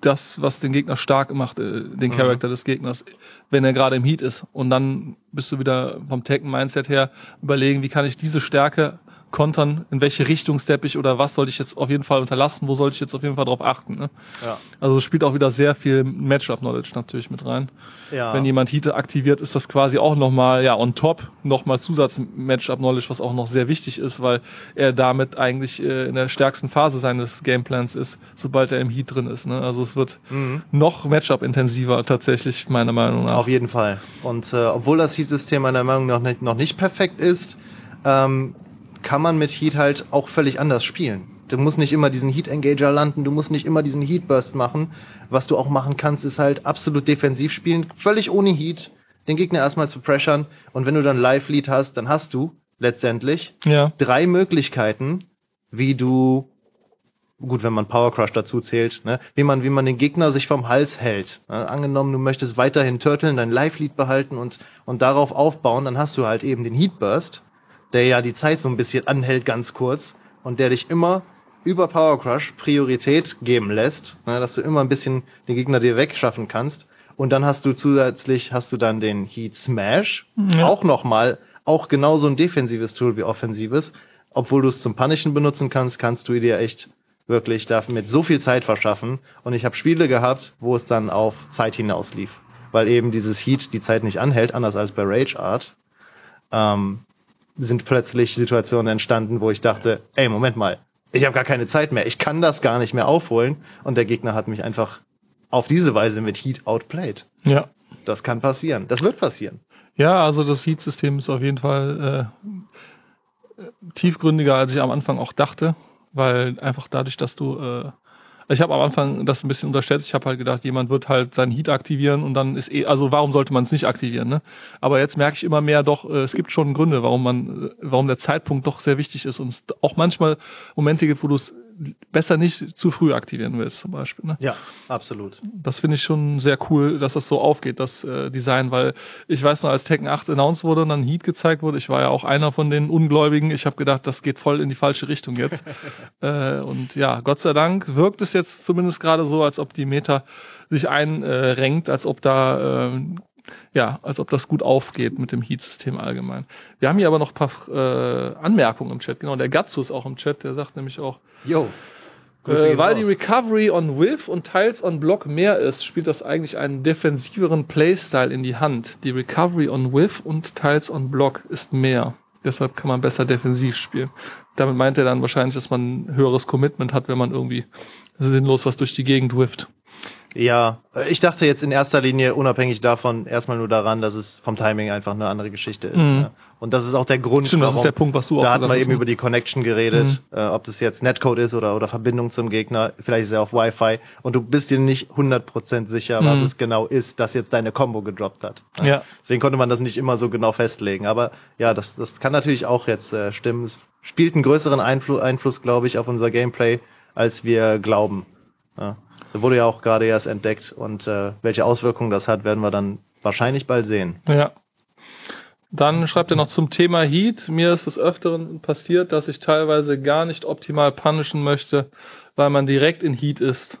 das, was den Gegner stark macht, äh, den Charakter des Gegners, wenn er gerade im Heat ist. Und dann bist du wieder vom Tekken-Mindset her überlegen, wie kann ich diese Stärke kontern, in welche Richtung steppe ich oder was sollte ich jetzt auf jeden Fall unterlassen, wo sollte ich jetzt auf jeden Fall drauf achten. Ne? Ja. Also es spielt auch wieder sehr viel Matchup-Knowledge natürlich mit rein. Ja. Wenn jemand Heat aktiviert, ist das quasi auch nochmal, ja, on top, nochmal Zusatz-Matchup-Knowledge, was auch noch sehr wichtig ist, weil er damit eigentlich äh, in der stärksten Phase seines Gameplans ist, sobald er im Heat drin ist. Ne? Also es wird Mhm. noch Matchup-intensiver tatsächlich, meiner Meinung nach. Auf jeden Fall. Und äh, obwohl das Heat-System meiner Meinung nach nicht, noch nicht perfekt ist, ähm, kann man mit Heat halt auch völlig anders spielen. Du musst nicht immer diesen Heat-Engager landen, du musst nicht immer diesen Heat-Burst machen. Was du auch machen kannst, ist halt absolut defensiv spielen, völlig ohne Heat, den Gegner erstmal zu pressern. Und wenn du dann Live-Lead hast, dann hast du letztendlich Ja, drei Möglichkeiten, wie du gut, wenn man Power Crush dazu zählt, ne, wie man wie man den Gegner sich vom Hals hält. Ne? Angenommen, du möchtest weiterhin turteln, dein Live Lead behalten und und darauf aufbauen, dann hast du halt eben den Heat Burst, der ja die Zeit so ein bisschen anhält ganz kurz und der dich immer über Power Crush Priorität geben lässt, ne, dass du immer ein bisschen den Gegner dir wegschaffen kannst. Und dann hast du zusätzlich hast du dann den Heat Smash, Ja. auch nochmal, auch genauso ein defensives Tool wie offensives. Obwohl du es zum Punishen benutzen kannst, kannst du dir echt wirklich damit so viel Zeit verschaffen. Und ich habe Spiele gehabt, wo es dann auf Zeit hinauslief. Weil eben dieses Heat die Zeit nicht anhält, anders als bei Rage Art. Ähm, sind plötzlich Situationen entstanden, wo ich dachte, ey, Moment mal, ich habe gar keine Zeit mehr, ich kann das gar nicht mehr aufholen. Und der Gegner hat mich einfach auf diese Weise mit Heat outplayed. ja. Das kann passieren. Das wird passieren. Ja, also das Heat-System ist auf jeden Fall äh, tiefgründiger, als ich am Anfang auch dachte, weil einfach dadurch, dass du äh, ich habe am Anfang das ein bisschen unterschätzt. Ich habe halt gedacht, jemand wird halt seinen Heat aktivieren und dann ist eh, also warum sollte man es nicht aktivieren, ne? Aber jetzt merke ich immer mehr doch, äh, es gibt schon Gründe, warum man, äh, warum der Zeitpunkt doch sehr wichtig ist und auch manchmal Momente gibt, wo du es besser nicht zu früh aktivieren willst, zum Beispiel. Ne? Ja, absolut. Das finde ich schon sehr cool, dass das so aufgeht, das äh, Design, weil ich weiß noch, als Tekken 8 announced wurde und dann Heat gezeigt wurde, ich war ja auch einer von den Ungläubigen, ich habe gedacht, das geht voll in die falsche Richtung jetzt. äh, und ja, Gott sei Dank wirkt es jetzt zumindest gerade so, als ob die Meta sich einrenkt, als ob da äh, ja, als ob das gut aufgeht mit dem Heat-System allgemein. Wir haben hier aber noch ein paar äh, Anmerkungen im Chat. Genau, der Gatsu ist auch im Chat, der sagt nämlich auch. Grüße äh, weil raus. die Recovery on Whiff und teils on Block mehr ist, spielt das eigentlich einen defensiveren Playstyle in die Hand. Die Recovery on Whiff und teils on Block ist mehr. Deshalb kann man besser defensiv spielen. Damit meint er dann wahrscheinlich, dass man ein höheres Commitment hat, wenn man irgendwie sinnlos was durch die Gegend whifft. Ja, äh, ich dachte jetzt in erster Linie unabhängig davon erstmal nur daran, dass es vom Timing einfach eine andere Geschichte ist. Mhm. Ne? Und das ist auch der Grund, Stimmt, das ist der Punkt, was du auch Da hatten wir eben ne? über die Connection geredet, äh, ob das jetzt Netcode ist oder, oder Verbindung zum Gegner. Vielleicht ist er auf Wi-Fi und du bist dir nicht 100% sicher, was Mhm. es genau ist, das jetzt deine Combo gedroppt hat. Ja. Deswegen konnte man das nicht immer so genau festlegen. Aber ja, das, das kann natürlich auch jetzt äh, stimmen. Es spielt einen größeren Einflu Einfluss, glaube ich, auf unser Gameplay, als wir glauben. Ja. Wurde ja auch gerade erst entdeckt und äh, welche Auswirkungen das hat, werden wir dann wahrscheinlich bald sehen. Ja. Dann schreibt er noch zum Thema Heat. Mir ist des Öfteren passiert, dass ich teilweise gar nicht optimal punishen möchte, weil man direkt in Heat ist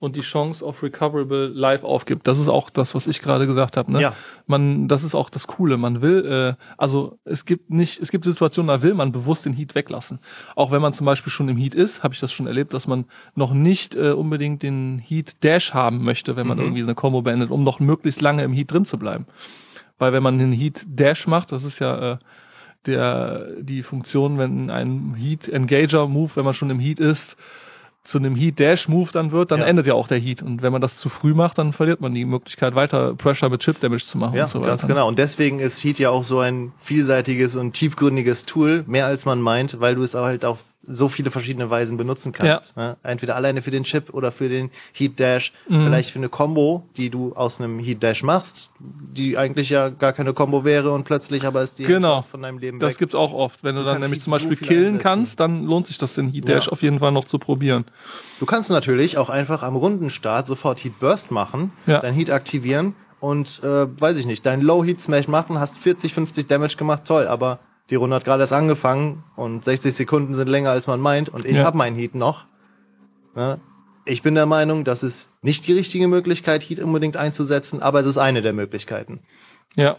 und die Chance auf Recoverable live aufgibt. Das ist auch das, was ich gerade gesagt habe. Ne? Ja. Man, das ist auch das Coole. Man will, äh, also es gibt nicht, es gibt Situationen, da will man bewusst den Heat weglassen. Auch wenn man zum Beispiel schon im Heat ist, habe ich das schon erlebt, dass man noch nicht äh, unbedingt den Heat Dash haben möchte, wenn man Mhm. irgendwie eine Combo beendet, um noch möglichst lange im Heat drin zu bleiben. Weil wenn man den Heat Dash macht, das ist ja äh, der die Funktion, wenn ein Heat Engager Move, wenn man schon im Heat ist, zu einem Heat-Dash-Move dann wird, dann Ja. endet ja auch der Heat. Und wenn man das zu früh macht, dann verliert man die Möglichkeit, weiter Pressure mit Chip-Damage zu machen Ja, und so weiter. ganz genau. Und deswegen ist Heat ja auch so ein vielseitiges und tiefgründiges Tool, mehr als man meint, weil du es auch halt auf so viele verschiedene Weisen benutzen kannst. Ne? Entweder alleine für den Chip oder für den Heat Dash, Mhm. vielleicht für eine Combo, die du aus einem Heat Dash machst, die eigentlich ja gar keine Combo wäre und plötzlich aber ist die Genau. von deinem Leben Das weg. gibt's auch oft. Wenn du, Du dann nämlich zum Beispiel so killen einsetzen. kannst, dann lohnt sich das, den Heat Dash Ja. auf jeden Fall noch zu probieren. Du kannst natürlich auch einfach am Rundenstart sofort Heat Burst machen, Ja. dein Heat aktivieren und, äh, weiß ich nicht, deinen Low Heat Smash machen, hast 40, 50 Damage gemacht, toll, aber die Runde hat gerade erst angefangen und 60 Sekunden sind länger als man meint und ich Ja. habe meinen Heat noch. Ne? Ich bin der Meinung, das ist nicht die richtige Möglichkeit, Heat unbedingt einzusetzen, aber es ist eine der Möglichkeiten. Ja.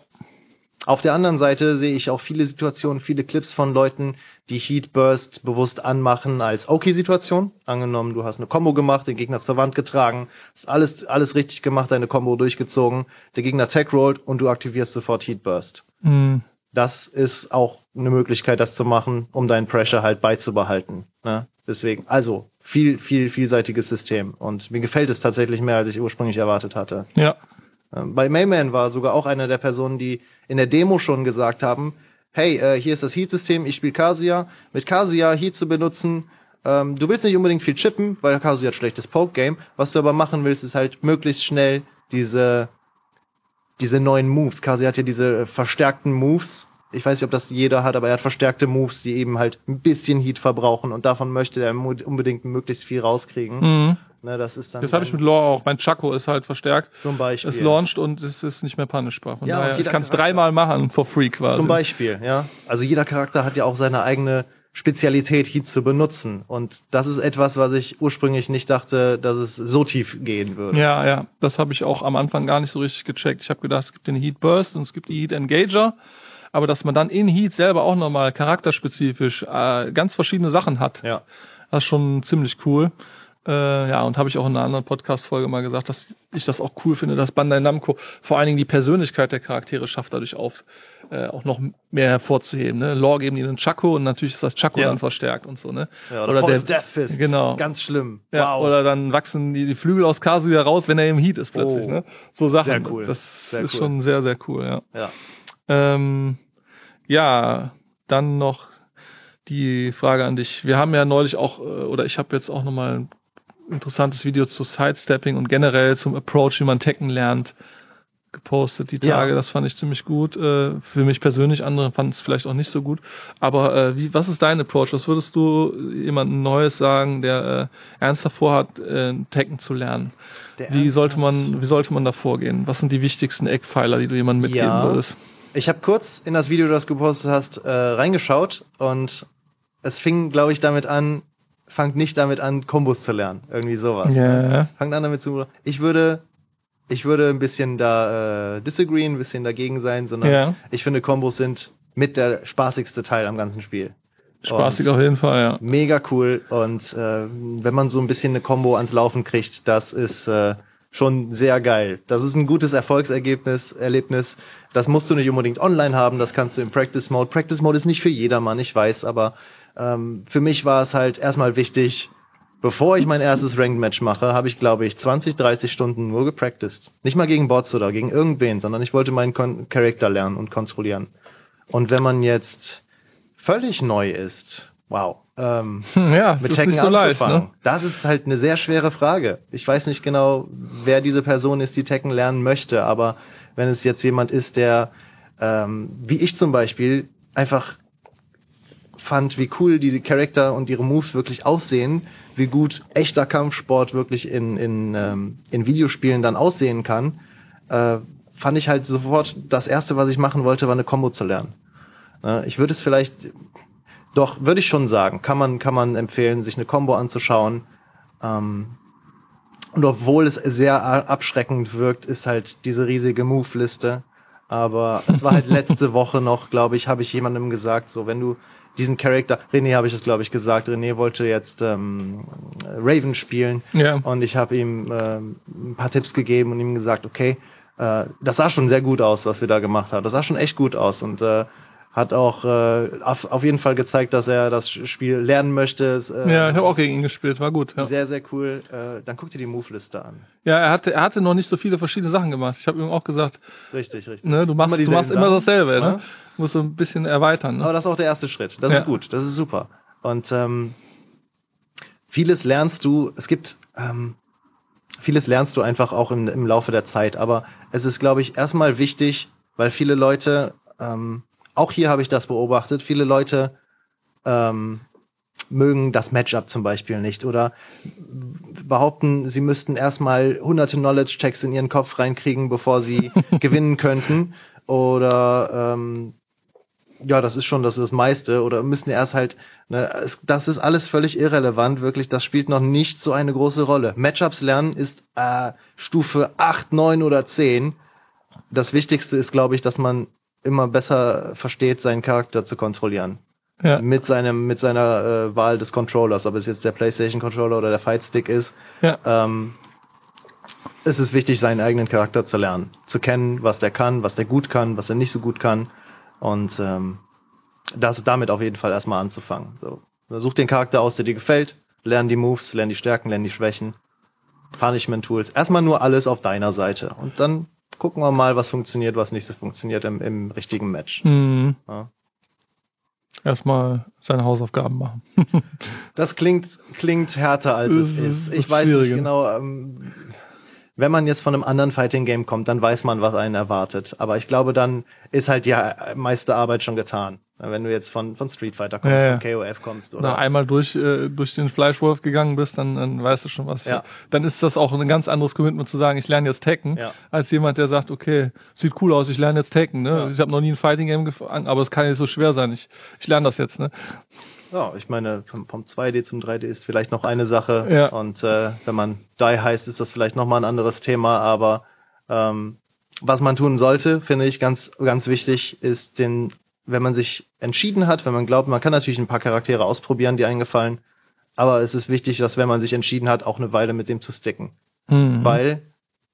Auf der anderen Seite sehe ich auch viele Situationen, viele Clips von Leuten, die Heat Burst bewusst anmachen als Okay-Situation. Angenommen, du hast eine Combo gemacht, den Gegner zur Wand getragen, hast alles, alles richtig gemacht, deine Combo durchgezogen, der Gegner tech rollt und du aktivierst sofort Heat Burst. Mhm. Das ist auch eine Möglichkeit, das zu machen, um deinen Pressure halt beizubehalten. Ne? Deswegen, also viel, viel, vielseitiges System. Und mir gefällt es tatsächlich mehr, als ich ursprünglich erwartet hatte. Ja. Ähm, Bei Mayman war sogar auch einer der Personen, die in der Demo schon gesagt haben, hey, äh, hier ist das Heat-System, ich spiele Kazuya. Mit Kazuya Heat zu benutzen, ähm, du willst nicht unbedingt viel chippen, weil Kazuya hat schlechtes Poke-Game. Was du aber machen willst, ist halt möglichst schnell diese, diese neuen Moves. Kazuya hat ja diese äh, verstärkten Moves. Ich weiß nicht, ob das jeder hat, aber er hat verstärkte Moves, die eben halt ein bisschen Heat verbrauchen und davon möchte er unbedingt möglichst viel rauskriegen. Mhm. Ne, das ist dann Das habe ich mit Lore auch. Mein Chaco ist halt verstärkt. zum Beispiel. Es launcht und es ist nicht mehr punishbar. Von Ja, daher, ich kann es dreimal machen, for free quasi. Zum Beispiel, ja. Also jeder Charakter hat ja auch seine eigene Spezialität, Heat zu benutzen. Und das ist etwas, was ich ursprünglich nicht dachte, dass es so tief gehen würde. Ja, ja, das habe ich auch am Anfang gar nicht so richtig gecheckt. Ich habe gedacht, es gibt den Heat Burst und es gibt die Heat Engager, aber dass man dann in Heat selber auch nochmal charakterspezifisch äh, ganz verschiedene Sachen hat, Ja. das ist schon ziemlich cool. Äh, ja, und habe ich auch in einer anderen Podcast-Folge mal gesagt, dass ich das auch cool finde, dass Bandai Namco vor allen Dingen die Persönlichkeit der Charaktere schafft, dadurch auf, äh, auch noch mehr hervorzuheben. Ne? Lore geben die einen Chaco und natürlich ist das Chaco Ja. dann verstärkt und so. Ne? ja oder Poison Death Fist. Genau. Ganz schlimm. Ja, wow. Oder dann wachsen die, die Flügel aus Kazuya raus, wenn er im Heat ist plötzlich. Oh. Ne? So Sachen. Sehr cool. Das Sehr ist cool. schon sehr, sehr cool, ja. ja. Ähm, ja, dann noch die Frage an dich. Wir haben ja neulich auch, äh, oder ich habe jetzt auch nochmal ein interessantes Video zu Sidestepping und generell zum Approach, wie man Tekken lernt, gepostet die Ja. Tage. Das fand ich ziemlich gut. Äh, für mich persönlich, andere fanden es vielleicht auch nicht so gut. Aber äh, wie, was ist dein Approach? Was würdest du jemandem Neues sagen, der äh, ernsthaft vorhat, äh, Tekken zu lernen? Der Wie sollte man, wie sollte man da vorgehen? Was sind die wichtigsten Eckpfeiler, die du jemandem mitgeben Ja. würdest? Ich habe kurz in das Video, das du gepostet hast, reingeschaut und es fing, glaube ich, damit an, fangt nicht damit an, Kombos zu lernen. Irgendwie sowas. Ja. Fangt an damit zu. Ich würde, ich würde ein bisschen da äh, disagreeen, ein bisschen dagegen sein, sondern Ja. ich finde, Kombos sind mit der spaßigste Teil am ganzen Spiel. Spaßig auf jeden Fall, ja. Mega cool und äh, wenn man so ein bisschen eine Combo ans Laufen kriegt, das ist äh, schon sehr geil. Das ist ein gutes Erfolgsergebnis, Erlebnis. Das musst du nicht unbedingt online haben, das kannst du im Practice Mode. Practice Mode ist nicht für jedermann, ich weiß, aber ähm, für mich war es halt erstmal wichtig, bevor ich mein erstes Ranked Match mache, habe ich, glaube ich, 20, 30 Stunden nur gepracticed. Nicht mal gegen Bots oder gegen irgendwen, sondern ich wollte meinen Kon Charakter lernen und kontrollieren. Und wenn man jetzt völlig neu ist, wow, ähm, Hm, Ja, mit nicht so leicht, anzufangen. ne? Das ist halt eine sehr schwere Frage. Ich weiß nicht genau, wer diese Person ist, die Tekken lernen möchte, aber wenn es jetzt jemand ist, der, ähm, wie ich zum Beispiel, einfach fand, wie cool diese Charakter und ihre Moves wirklich aussehen, wie gut echter Kampfsport wirklich in, in, ähm, in Videospielen dann aussehen kann, äh, fand ich halt sofort, das erste, was ich machen wollte, war eine Combo zu lernen. Äh, ich würde es vielleicht, doch, würde ich schon sagen, kann man, kann man empfehlen, sich eine Combo anzuschauen. Ähm, und obwohl es sehr abschreckend wirkt, ist halt diese riesige Move-Liste. Aber es war halt letzte Woche noch, glaube ich, habe ich jemandem gesagt, so wenn du diesen Charakter, René habe ich es, glaube ich, gesagt, René wollte jetzt ähm, Raven spielen Ja. und ich habe ihm ähm, ein paar Tipps gegeben und ihm gesagt, okay, äh, das sah schon sehr gut aus, was wir da gemacht haben. Das sah schon echt gut aus und äh, hat auch äh, auf, auf jeden Fall gezeigt, dass er das Spiel lernen möchte. Äh, ja, ich habe auch gegen ihn gespielt, war gut. Ja. Sehr, sehr cool. Äh, dann guck dir die Move-Liste an. Ja, er hatte, er hatte noch nicht so viele verschiedene Sachen gemacht. Ich habe ihm auch gesagt, richtig, richtig. Ne, du machst, immer, du machst immer dasselbe, ne? Musst so ein bisschen erweitern. Ne? Aber das ist auch der erste Schritt. Das ja. ist gut, das ist super. Und ähm, vieles lernst du, es gibt ähm, vieles lernst du einfach auch im, im Laufe der Zeit, aber es ist, glaube ich, erstmal wichtig, weil viele Leute ähm, auch hier habe ich das beobachtet. Viele Leute ähm, mögen das Matchup zum Beispiel nicht oder behaupten, sie müssten erstmal hunderte Knowledge-Checks in ihren Kopf reinkriegen, bevor sie gewinnen könnten. Oder ähm, ja, das ist schon das, ist das meiste. Oder müssen erst halt, ne, das ist alles völlig irrelevant, wirklich, das spielt noch nicht so eine große Rolle. Matchups lernen ist äh, Stufe 8, 9 oder 10. Das Wichtigste ist, glaube ich, dass man immer besser versteht, seinen Charakter zu kontrollieren. Ja. Mit seinem, mit seiner äh, Wahl des Controllers, ob es jetzt der PlayStation Controller oder der Fight Stick ist. Ja. Ähm, es ist wichtig, seinen eigenen Charakter zu lernen, zu kennen, was der kann, was der gut kann, was er nicht so gut kann und ähm, das damit auf jeden Fall erstmal anzufangen. So, such den Charakter aus, der dir gefällt, lern die Moves, lern die Stärken, lern die Schwächen, Punishment Tools, erstmal nur alles auf deiner Seite und dann gucken wir mal, was funktioniert, was nicht so funktioniert im, im richtigen Match. Mhm. Ja. Erstmal seine Hausaufgaben machen. das klingt, klingt härter als es ist. Ich weiß nicht genau, ähm, wenn man jetzt von einem anderen Fighting Game kommt, dann weiß man, was einen erwartet. Aber ich glaube, dann ist halt die meiste Arbeit schon getan. Wenn du jetzt von, von Street Fighter kommst, ja, ja. von KOF kommst. Oder, oder einmal durch, äh, durch den Fleischwurf gegangen bist, dann, dann weißt du schon was. Ja. Dann ist das auch ein ganz anderes Commitment zu sagen, ich lerne jetzt Tekken, als jemand, der sagt, okay, sieht cool aus, ich lerne jetzt Tekken. Ne? Ich habe noch nie ein Fighting Game gefangen, aber es kann nicht so schwer sein. Ich, ich lerne das jetzt. Ne? Ja, ich meine, vom, vom 2D zum 3D ist vielleicht noch eine Sache. Ja. Und äh, wenn man Die heißt, ist das vielleicht nochmal ein anderes Thema. Aber ähm, was man tun sollte, finde ich ganz, ganz wichtig, ist den wenn man sich entschieden hat, wenn man glaubt, man kann natürlich ein paar Charaktere ausprobieren, die eingefallen, aber es ist wichtig, dass wenn man sich entschieden hat, auch eine Weile mit dem zu sticken. Mhm. Weil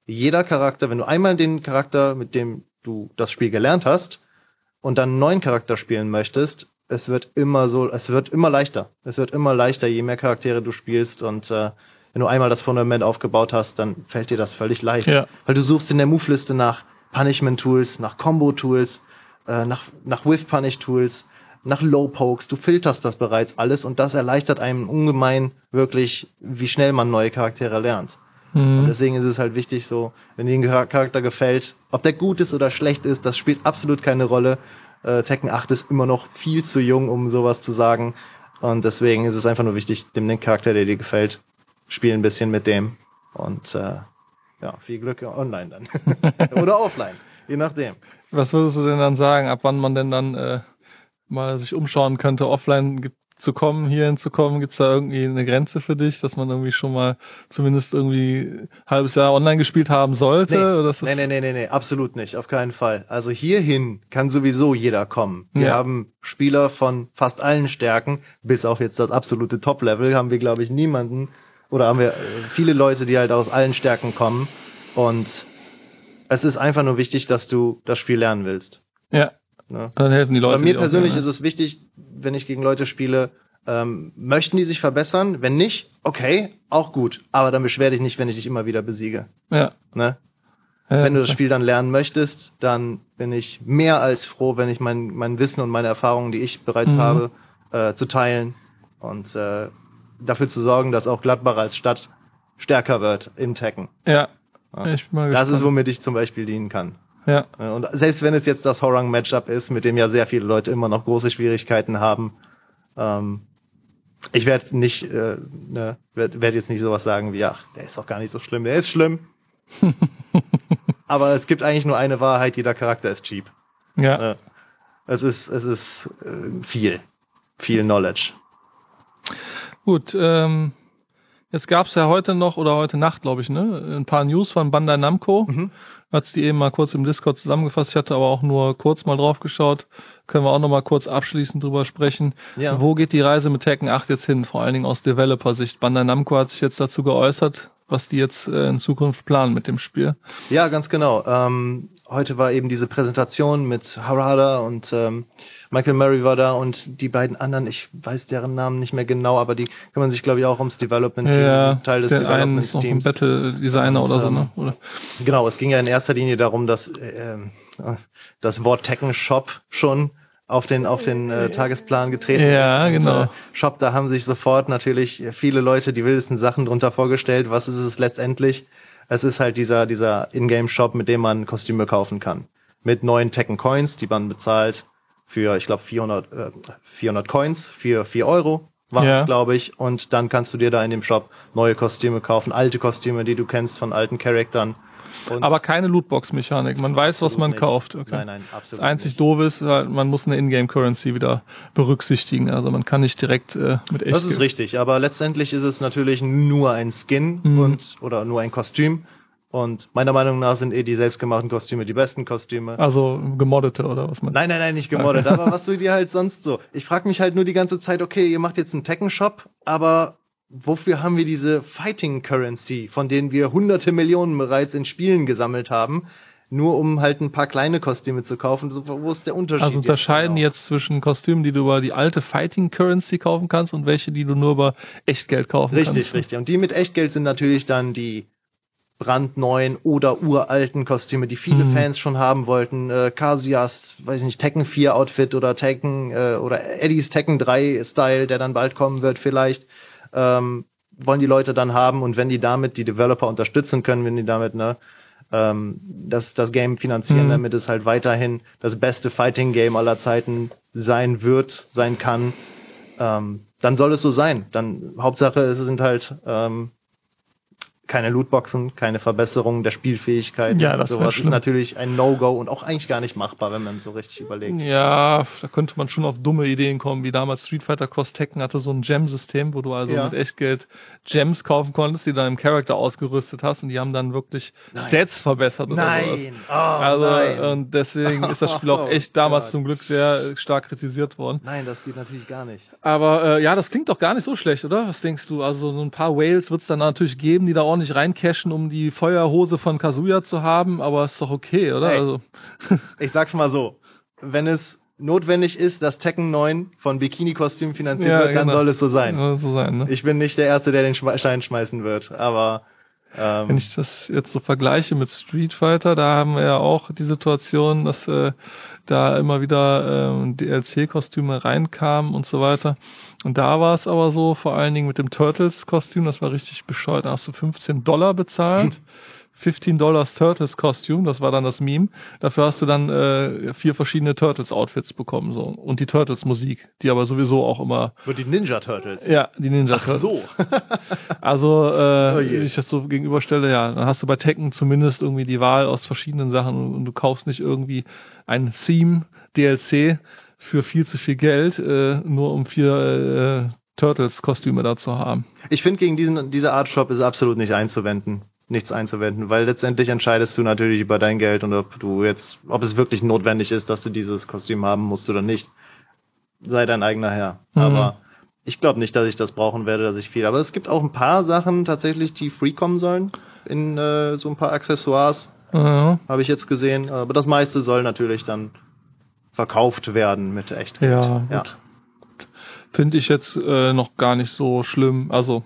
jeder Charakter, wenn du einmal den Charakter, mit dem du das Spiel gelernt hast, und dann einen neuen Charakter spielen möchtest, es wird immer so, es wird immer leichter. Es wird immer leichter, je mehr Charaktere du spielst und äh, wenn du einmal das Fundament aufgebaut hast, dann fällt dir das völlig leicht. Ja. Weil du suchst in der Move-Liste nach Punishment-Tools, nach Combo-Tools, äh, nach, nach Whiff-Punish-Tools, nach Low-Pokes, du filterst das bereits alles und das erleichtert einem ungemein wirklich, wie schnell man neue Charaktere lernt. Mhm. Und deswegen ist es halt wichtig, so, wenn dir ein Charakter gefällt, ob der gut ist oder schlecht ist, das spielt absolut keine Rolle. Äh, Tekken 8 ist immer noch viel zu jung, um sowas zu sagen. Und deswegen ist es einfach nur wichtig, dem Charakter, der dir gefällt, spiel ein bisschen mit dem. Und äh, ja, viel Glück online dann. oder offline, je nachdem. Was würdest du denn dann sagen, ab wann man denn dann äh, mal sich umschauen könnte, offline zu kommen, hierhin zu kommen? Gibt es da irgendwie eine Grenze für dich, dass man irgendwie schon mal zumindest irgendwie ein halbes Jahr online gespielt haben sollte? Nee, oder nee, nee, nee, nee, nee, absolut nicht, auf keinen Fall. Also hierhin kann sowieso jeder kommen. Wir ja. haben Spieler von fast allen Stärken, bis auf jetzt das absolute Top-Level, haben wir, glaube ich, niemanden, oder haben wir äh, viele Leute, die halt aus allen Stärken kommen und es ist einfach nur wichtig, dass du das Spiel lernen willst. Ja. Ne? Dann helfen die Leute. Bei mir persönlich ist es wichtig, wenn ich gegen Leute spiele, ähm, möchten die sich verbessern? Wenn nicht, okay, auch gut. Aber dann beschwer dich nicht, wenn ich dich immer wieder besiege. Ja. Ne? Ja, wenn du das Spiel dann lernen möchtest, dann bin ich mehr als froh, wenn ich mein, mein Wissen und meine Erfahrungen, die ich bereits mhm. habe, äh, zu teilen und äh, dafür zu sorgen, dass auch Gladbach als Stadt stärker wird in Tekken. Ja, ich bin mal das ist, womit ich zum Beispiel dienen kann. Ja. Und selbst wenn es jetzt das Horang-Matchup ist, mit dem ja sehr viele Leute immer noch große Schwierigkeiten haben, ähm, ich werde nicht, äh, ne, werde werd jetzt nicht sowas sagen wie, ach, der ist doch gar nicht so schlimm, der ist schlimm. Aber es gibt eigentlich nur eine Wahrheit, jeder Charakter ist cheap. Ja. Äh, es ist, es ist äh, viel, viel Knowledge. Gut, ähm, Jetzt gab es ja heute noch oder heute Nacht, glaube ich, ne, ein paar News von Bandai Namco. Mhm. Hat die eben mal kurz im Discord zusammengefasst. Ich hatte aber auch nur kurz mal drauf geschaut. Können wir auch noch mal kurz abschließend drüber sprechen. Ja. Wo geht die Reise mit Tekken 8 jetzt hin? Vor allen Dingen aus Developer-Sicht. Bandai Namco hat sich jetzt dazu geäußert, was die jetzt äh, in Zukunft planen mit dem Spiel. Ja, ganz genau. Ähm, heute war eben diese Präsentation mit Harada und ähm, Michael Murray war da und die beiden anderen, ich weiß deren Namen nicht mehr genau, aber die kümmern sich, glaube ich, auch ums Development Team, Ja, sind Teil des Development noch ein Teams. Battle Designer Und, oder so, ähm, ne? Oder? Genau, es ging ja in erster Linie darum, dass äh, ähm, das Wort Tekken Shop schon auf den auf den äh, Tagesplan getreten Ja, ist. Und, genau. Äh, Shop, da haben sich sofort natürlich viele Leute die wildesten Sachen drunter vorgestellt. Was ist es letztendlich? Es ist halt dieser dieser Ingame Shop, mit dem man Kostüme kaufen kann. Mit neuen Tekken Coins, die man bezahlt für, ich glaube 400 äh, 400 Coins für 4 Euro war Ja. es, glaube ich. Und dann kannst du dir da in dem Shop neue Kostüme kaufen, alte Kostüme, die du kennst von alten Charaktern. Und Aber keine Lootbox-Mechanik. Man weiß, was man nicht. kauft. Okay. Nein, nein, absolut Das einzig doof ist, halt, man muss eine Ingame-Currency wieder berücksichtigen. Also man kann nicht direkt äh, mit echt. Das ist richtig, aber letztendlich ist es natürlich nur ein Skin Mhm. und oder nur ein Kostüm. Und meiner Meinung nach sind eh die selbstgemachten Kostüme die besten Kostüme. Also gemoddete oder was man. Nein, nein, nein, nicht gemoddet, aber was du dir halt sonst so. Ich frage mich halt nur die ganze Zeit, okay, ihr macht jetzt einen Tekken-Shop, aber wofür haben wir diese Fighting Currency, von denen wir hunderte Millionen bereits in Spielen gesammelt haben, nur um halt ein paar kleine Kostüme zu kaufen? So, wo ist der Unterschied? Also jetzt unterscheiden genau? jetzt zwischen Kostümen, die du über die alte Fighting Currency kaufen kannst und welche, die du nur über Echtgeld kaufen Richtig, kannst. richtig. Und die mit Echtgeld sind natürlich dann die brandneuen oder uralten Kostüme, die viele Mhm. Fans schon haben wollten. Äh, Kasuyas, weiß ich nicht, Tekken 4 Outfit oder Tekken äh, oder Eddies Tekken 3 Style, der dann bald kommen wird vielleicht. Ähm, wollen die Leute dann haben und wenn die damit die Developer unterstützen können, wenn die damit ne ähm, das, das Game finanzieren, Mhm. damit es halt weiterhin das beste Fighting Game aller Zeiten sein wird, sein kann, ähm, dann soll es so sein. Dann Hauptsache es sind halt ähm, keine Lootboxen, keine Verbesserung der Spielfähigkeit. Ja, das Sowas ist natürlich ein No-Go und auch eigentlich gar nicht machbar, wenn man so richtig überlegt. Ja, da könnte man schon auf dumme Ideen kommen, wie damals Street Fighter Cross Tekken hatte so ein Gem-System, wo du also Ja. mit Echtgeld Gems kaufen konntest, die deinem Charakter ausgerüstet hast und die haben dann wirklich Nein. Stats verbessert. oder. Nein! Oh, Also nein. und deswegen ist das Spiel auch Oh echt damals Gott. zum Glück sehr äh, stark kritisiert worden. Nein, das geht natürlich gar nicht. Aber äh, ja, das klingt doch gar nicht so schlecht, oder? Was denkst du? Also so ein paar Whales wird es dann natürlich geben, die da ordentlich reincashen, um die Feuerhose von Kazuya zu haben, aber ist doch okay, oder? Hey. Also Ich sag's mal so, wenn es notwendig ist, dass Tekken 9 von Bikini-Kostüm finanziert Ja, wird, dann genau. soll es so sein. soll so sein, ne? Ich bin nicht der Erste, der den Stein schmeißen wird, aber ähm, Wenn ich das jetzt so vergleiche mit Street Fighter, da haben wir ja auch die Situation, dass äh, da immer wieder ähm, DLC-Kostüme reinkamen und so weiter. Und da war es aber so, vor allen Dingen mit dem Turtles-Kostüm, das war richtig bescheuert. Da hast du 15 Dollar bezahlt. 15 Dollars Turtles Kostüm, das war dann das Meme. Dafür hast du dann äh, vier verschiedene Turtles Outfits bekommen so und die Turtles Musik, die aber sowieso auch immer wird die Ninja Turtles. ja, die Ninja Ach Turtles. so. Also, äh, Oh wenn ich das so gegenüberstelle, ja, dann hast du bei Tekken zumindest irgendwie die Wahl aus verschiedenen Sachen und du kaufst nicht irgendwie ein Theme DLC für viel zu viel Geld, äh, nur um vier äh, Turtles-Kostüme da zu haben. Ich finde, gegen diesen, diese Art Shop ist absolut nicht einzuwenden. Nichts einzuwenden, weil letztendlich entscheidest du natürlich über dein Geld und ob du jetzt, ob es wirklich notwendig ist, dass du dieses Kostüm haben musst oder nicht. Sei dein eigener Herr. Mhm. Aber ich glaube nicht, dass ich das brauchen werde, dass ich viel. Aber es gibt auch ein paar Sachen tatsächlich, die free kommen sollen. In äh, so ein paar Accessoires Ja, habe ich jetzt gesehen. Aber das meiste soll natürlich dann verkauft werden mit Echtgeld. ja, gut. Finde ich jetzt äh, noch gar nicht so schlimm. Also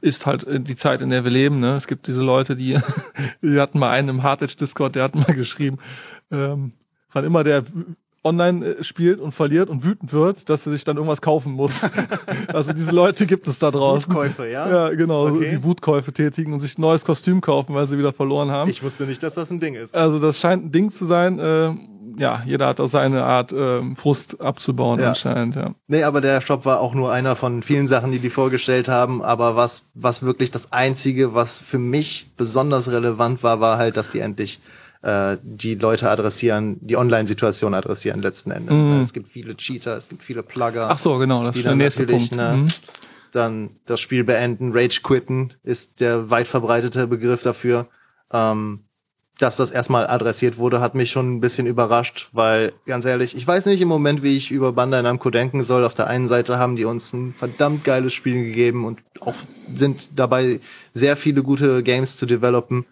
ist halt äh, die Zeit, in der wir leben. Ne? Es gibt diese Leute, die, wir hatten mal einen im Hardedge Discord, der hat mal geschrieben, ähm, wann immer der online äh, spielt und verliert und wütend wird, dass er sich dann irgendwas kaufen muss. also diese Leute gibt es da draußen. Wutkäufe, ja? Ja, genau, Okay. die Wutkäufe tätigen und sich ein neues Kostüm kaufen, weil sie wieder verloren haben. Ich wusste nicht, dass das ein Ding ist. also das scheint ein Ding zu sein. Äh, ja, jeder hat auch seine Art, ähm, Frust abzubauen Ja. anscheinend, ja. Nee, aber der Shop war auch nur einer von vielen Sachen, die die vorgestellt haben. Aber was, was wirklich das Einzige, was für mich besonders relevant war, war halt, dass die endlich äh, die Leute adressieren, die Online-Situation adressieren letzten Endes. Mhm. Es gibt viele Cheater, es gibt viele Plugger. Ach so, genau, das die ist der nächste natürlich, Punkt. ne, Mhm. Dann das Spiel beenden, Rage quitten ist der weit verbreitete Begriff dafür. Ähm, dass das erstmal adressiert wurde, hat mich schon ein bisschen überrascht, weil ganz ehrlich, ich weiß nicht im Moment, wie ich über Bandai Namco denken soll. Auf der einen Seite haben die uns ein verdammt geiles Spiel gegeben und auch sind dabei sehr viele gute Games zu developen.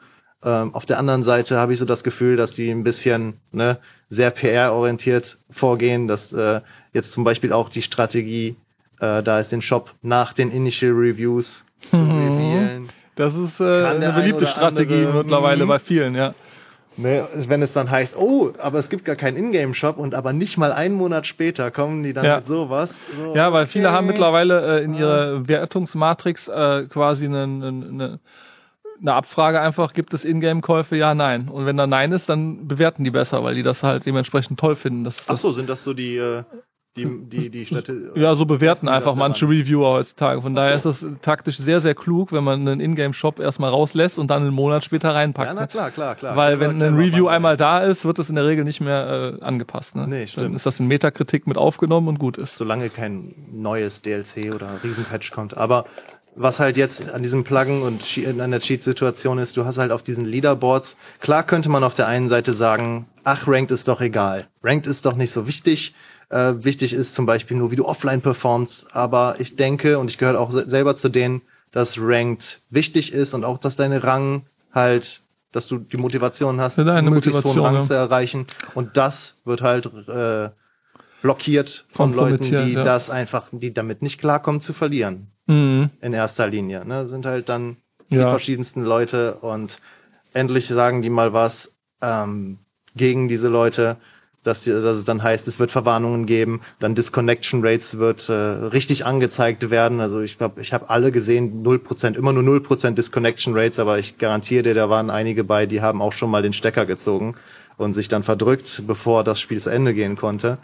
Ähm, auf der anderen Seite habe ich so das Gefühl, dass die ein bisschen ne, sehr PR-orientiert vorgehen, dass äh, jetzt zum Beispiel auch die Strategie, äh, da ist den Shop nach den Initial Reviews zu Mhm. revealen. Das ist äh, eine beliebte ein Strategie mittlerweile Mhm. bei vielen, ja. Ne, wenn es dann heißt, oh, aber es gibt gar keinen Ingame-Shop und aber nicht mal einen Monat später kommen die dann Ja. mit sowas. So, Ja, weil viele okay. haben mittlerweile äh, in ihrer Wertungsmatrix äh, quasi eine, eine, eine Abfrage einfach, gibt es Ingame-Käufe? Ja, nein. Und wenn da nein ist, dann bewerten die besser, weil die das halt dementsprechend toll finden. Das, Ach so, sind das so die, äh, die, die, die Städte? ja, so bewerten einfach manche? Reviewer heutzutage. Von Ach daher so. ist es taktisch sehr, sehr klug, wenn man einen Ingame-Shop erstmal rauslässt und dann einen Monat später reinpackt. Ja, na ne? klar, klar, klar. Weil Clever, wenn ein Review einmal da ist, wird es in der Regel nicht mehr äh, angepasst. Ne? Nee, Dann stimmt. ist das in Metakritik mit aufgenommen und gut ist. solange kein neues DLC oder Riesenpatch kommt. Aber was halt jetzt an diesem Plugin und in einer Cheat-Situation ist, du hast halt auf diesen Leaderboards, klar könnte man auf der einen Seite sagen, ach, Ranked ist doch egal. Ranked ist doch nicht so wichtig. Äh, wichtig ist zum Beispiel nur, wie du offline performst. Aber ich denke, und ich gehöre auch se- selber zu denen, dass Ranked wichtig ist und auch, dass deine Rang halt, dass du die Motivation hast, Ja, deine möglichst hohen Motivation, Rang ja. zu erreichen. Und das wird halt äh, blockiert von Leuten, die ja. das einfach, die damit nicht klarkommen zu verlieren. Mhm. In erster Linie. Ne? Sind halt dann die Ja. verschiedensten Leute und endlich sagen die mal was ähm, gegen diese Leute, dass, die, dass es dann heißt, es wird Verwarnungen geben, dann Disconnection Rates wird äh, richtig angezeigt werden. Also ich glaube, ich habe alle gesehen, 0%, immer nur 0% Disconnection Rates, aber ich garantiere dir, da waren einige bei, die haben auch schon mal den Stecker gezogen und sich dann verdrückt, bevor das Spiel zu Ende gehen konnte.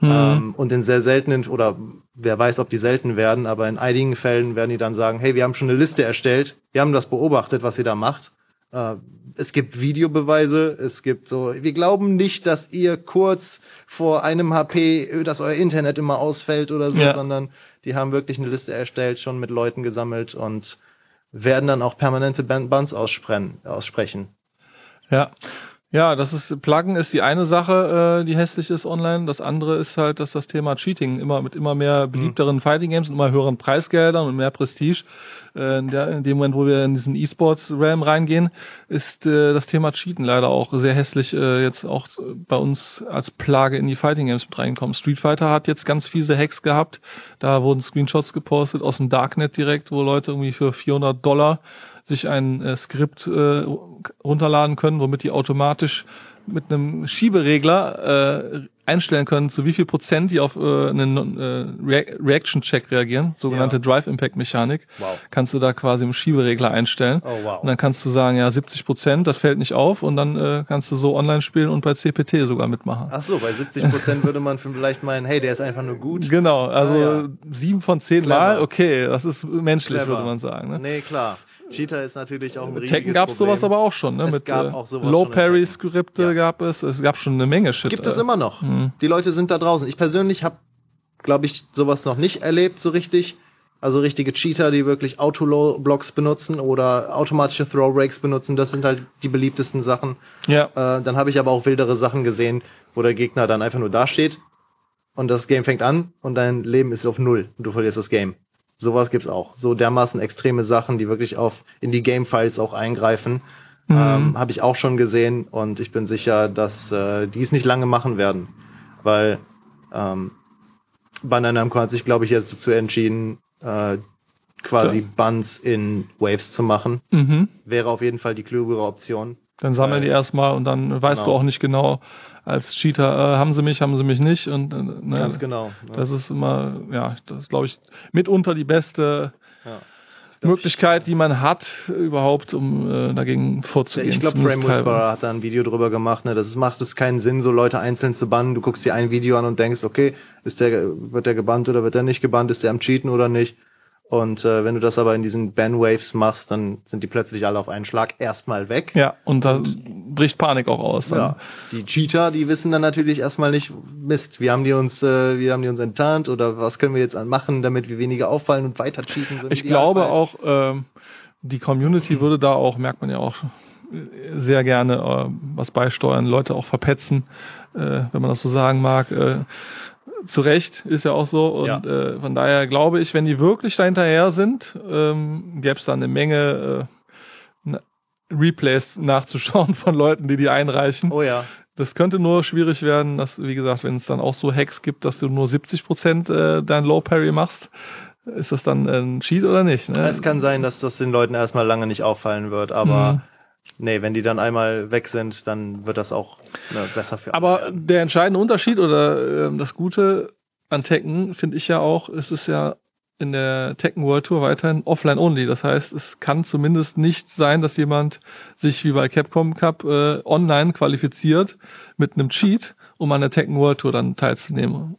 Mhm. Ähm, und in sehr seltenen, oder wer weiß, ob die selten werden, aber in einigen Fällen werden die dann sagen, hey, wir haben schon eine Liste erstellt, wir haben das beobachtet, was ihr da macht. Äh, es gibt Videobeweise, es gibt so, wir glauben nicht, dass ihr kurz vor einem HP, dass euer Internet immer ausfällt oder so, Ja. sondern die haben wirklich eine Liste erstellt, schon mit Leuten gesammelt und werden dann auch permanente Ban- Bans aussprechen. aussprechen. Ja. Ja, das ist Pluggen ist die eine Sache, äh, die hässlich ist online. Das andere ist halt, dass das Thema Cheating immer mit immer mehr beliebteren Fighting Games und immer höheren Preisgeldern und mehr Prestige. Äh, in, der, in dem Moment, wo wir in diesen E-Sports Realm reingehen, ist äh, das Thema Cheaten leider auch sehr hässlich äh, jetzt auch bei uns als Plage in die Fighting Games mit reinkommen. Street Fighter hat jetzt ganz fiese Hacks gehabt. Da wurden Screenshots gepostet aus dem Darknet direkt, wo Leute irgendwie für 400 Dollar sich ein äh, Skript äh, runterladen können, womit die automatisch mit einem Schieberegler äh, einstellen können, zu wie viel Prozent die auf äh, einen äh, Rea- Reaction-Check reagieren, sogenannte Ja. Drive-Impact-Mechanik. Wow. Kannst du da quasi im Schieberegler einstellen. Oh, wow. Und dann kannst du sagen, ja, 70 Prozent, das fällt nicht auf und dann äh, kannst du so online spielen und bei CPT sogar mitmachen. Ach so, bei 70 Prozent würde man vielleicht meinen, hey, der ist einfach nur gut. Genau, also Ah, ja. sieben von zehn. Mal, okay, das ist menschlich, Clever. würde man sagen. Ne? Nee, klar. Cheater ist natürlich auch ein riesiges Tekken gab es sowas aber auch schon, ne? Es Mit gab äh, auch sowas Low schon in Parry Tekken. Skripte Ja. gab es. Es gab schon eine Menge Shit. Gibt es äh. immer noch. Mhm. Die Leute sind da draußen. Ich persönlich habe, glaube ich, sowas noch nicht erlebt so richtig. Also richtige Cheater, die wirklich Auto-Blocks benutzen oder automatische Throw-Breaks benutzen, das sind halt die beliebtesten Sachen. Ja, Äh, dann habe ich aber auch wildere Sachen gesehen, wo der Gegner dann einfach nur dasteht und das Game fängt an und dein Leben ist auf Null und du verlierst das Game. Sowas gibt's auch. So dermaßen extreme Sachen, die wirklich auf in die Game-Files auch eingreifen, Mhm. ähm, habe ich auch schon gesehen und ich bin sicher, dass äh, die es nicht lange machen werden, weil ähm, Bandai Namco hat sich, glaube ich, jetzt dazu entschieden, äh, quasi Ja. Buns in Waves zu machen. mhm. Wäre auf jeden Fall die klügere Option. Dann sammeln die erstmal und dann weißt Genau. du auch nicht genau als Cheater, äh, haben sie mich, haben sie mich nicht. Und äh, ne, Ganz genau. Ja. Das ist immer, ja, das ist, glaube ich, mitunter die beste Ja. Möglichkeit, die man hat, überhaupt, um äh, dagegen vorzugehen. Ich glaube, Frame. Whisperer hat da ein Video drüber gemacht. Ne? Das ist, macht es keinen Sinn, so Leute einzeln zu bannen. Du guckst dir ein Video an und denkst, okay, ist der, wird der gebannt oder wird der nicht gebannt? Ist der am Cheaten oder nicht? Und äh, wenn du das aber in diesen Ban-Waves machst, dann sind die plötzlich alle auf einen Schlag erstmal weg. Ja, und da bricht Panik auch aus. Dann. Ja. Die Cheater, die wissen dann natürlich erstmal nicht, Mist, wie haben die uns, äh, wie haben die uns enttarnt oder was können wir jetzt machen, damit wir weniger auffallen und weiter cheaten sind. Ich glaube auch, ähm, die Community würde da auch, merkt man ja auch sehr gerne äh, was beisteuern, Leute auch verpetzen, äh, wenn man das so sagen mag. Äh, zu Recht, ist ja auch so. Und Ja. äh, von daher glaube ich, wenn die wirklich da hinterher sind, ähm, gäbe es da eine Menge äh, Replays nachzuschauen von Leuten, die die einreichen. Oh ja. Das könnte nur schwierig werden, dass, wie gesagt, wenn es dann auch so Hacks gibt, dass du nur 70% äh, dein Low Parry machst, ist das dann ein Cheat oder nicht? Ne? Es kann sein, dass das den Leuten erstmal lange nicht auffallen wird, aber Mhm. Nee, wenn die dann einmal weg sind, dann wird das auch ne, besser für alle Aber werden. der entscheidende Unterschied oder ähm, das Gute an Tekken finde ich ja auch, es ist ja in der Tekken World Tour weiterhin offline only. Das heißt, es kann zumindest nicht sein, dass jemand sich wie bei Capcom Cup äh, online qualifiziert mit einem Cheat, um an der Tekken World Tour dann teilzunehmen.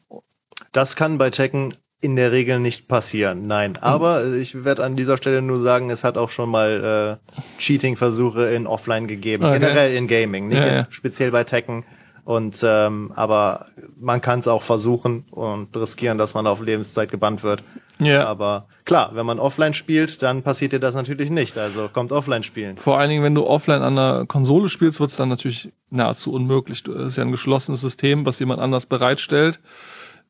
Das kann bei Tekken in der Regel nicht passieren, nein. Aber ich werde an dieser Stelle nur sagen, es hat auch schon mal äh, Cheating-Versuche in Offline gegeben. Okay. Generell in Gaming, nicht Ja, ja. speziell bei Tekken. Und ähm, aber man kann es auch versuchen und riskieren, dass man auf Lebenszeit gebannt wird. Ja. Aber klar, wenn man offline spielt, dann passiert dir das natürlich nicht. Also kommt offline spielen. Vor allen Dingen, wenn du offline an einer Konsole spielst, wird es dann natürlich nahezu unmöglich. Das ist ja ein geschlossenes System, was jemand anders bereitstellt.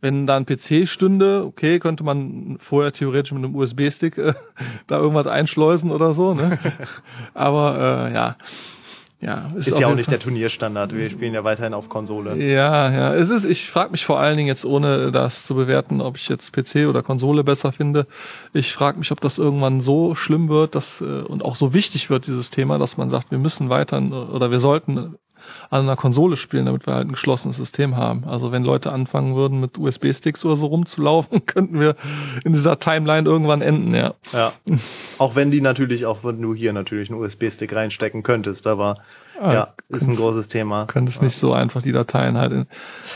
Wenn da ein PC stünde, okay, könnte man vorher theoretisch mit einem USB-Stick äh, da irgendwas einschleusen oder so, ne? Aber äh, ja. Ja, Ist auf ja auch nicht Fall- der Turnierstandard. Wir spielen ja weiterhin auf Konsole. Ja, ja. Es ist, ich frage mich vor allen Dingen jetzt, ohne das zu bewerten, ob ich jetzt PC oder Konsole besser finde. Ich frage mich, ob das irgendwann so schlimm wird, dass äh, und auch so wichtig wird, dieses Thema, dass man sagt, wir müssen weiter oder wir sollten an einer Konsole spielen, damit wir halt ein geschlossenes System haben. Also wenn Leute anfangen würden, mit USB-Sticks oder so rumzulaufen, könnten wir in dieser Timeline irgendwann enden, ja. Ja. Auch wenn die natürlich, auch wenn du hier natürlich einen USB-Stick reinstecken könntest, aber Ah, ja, ist ein großes Thema. Könnte es nicht so einfach die Dateien halt in.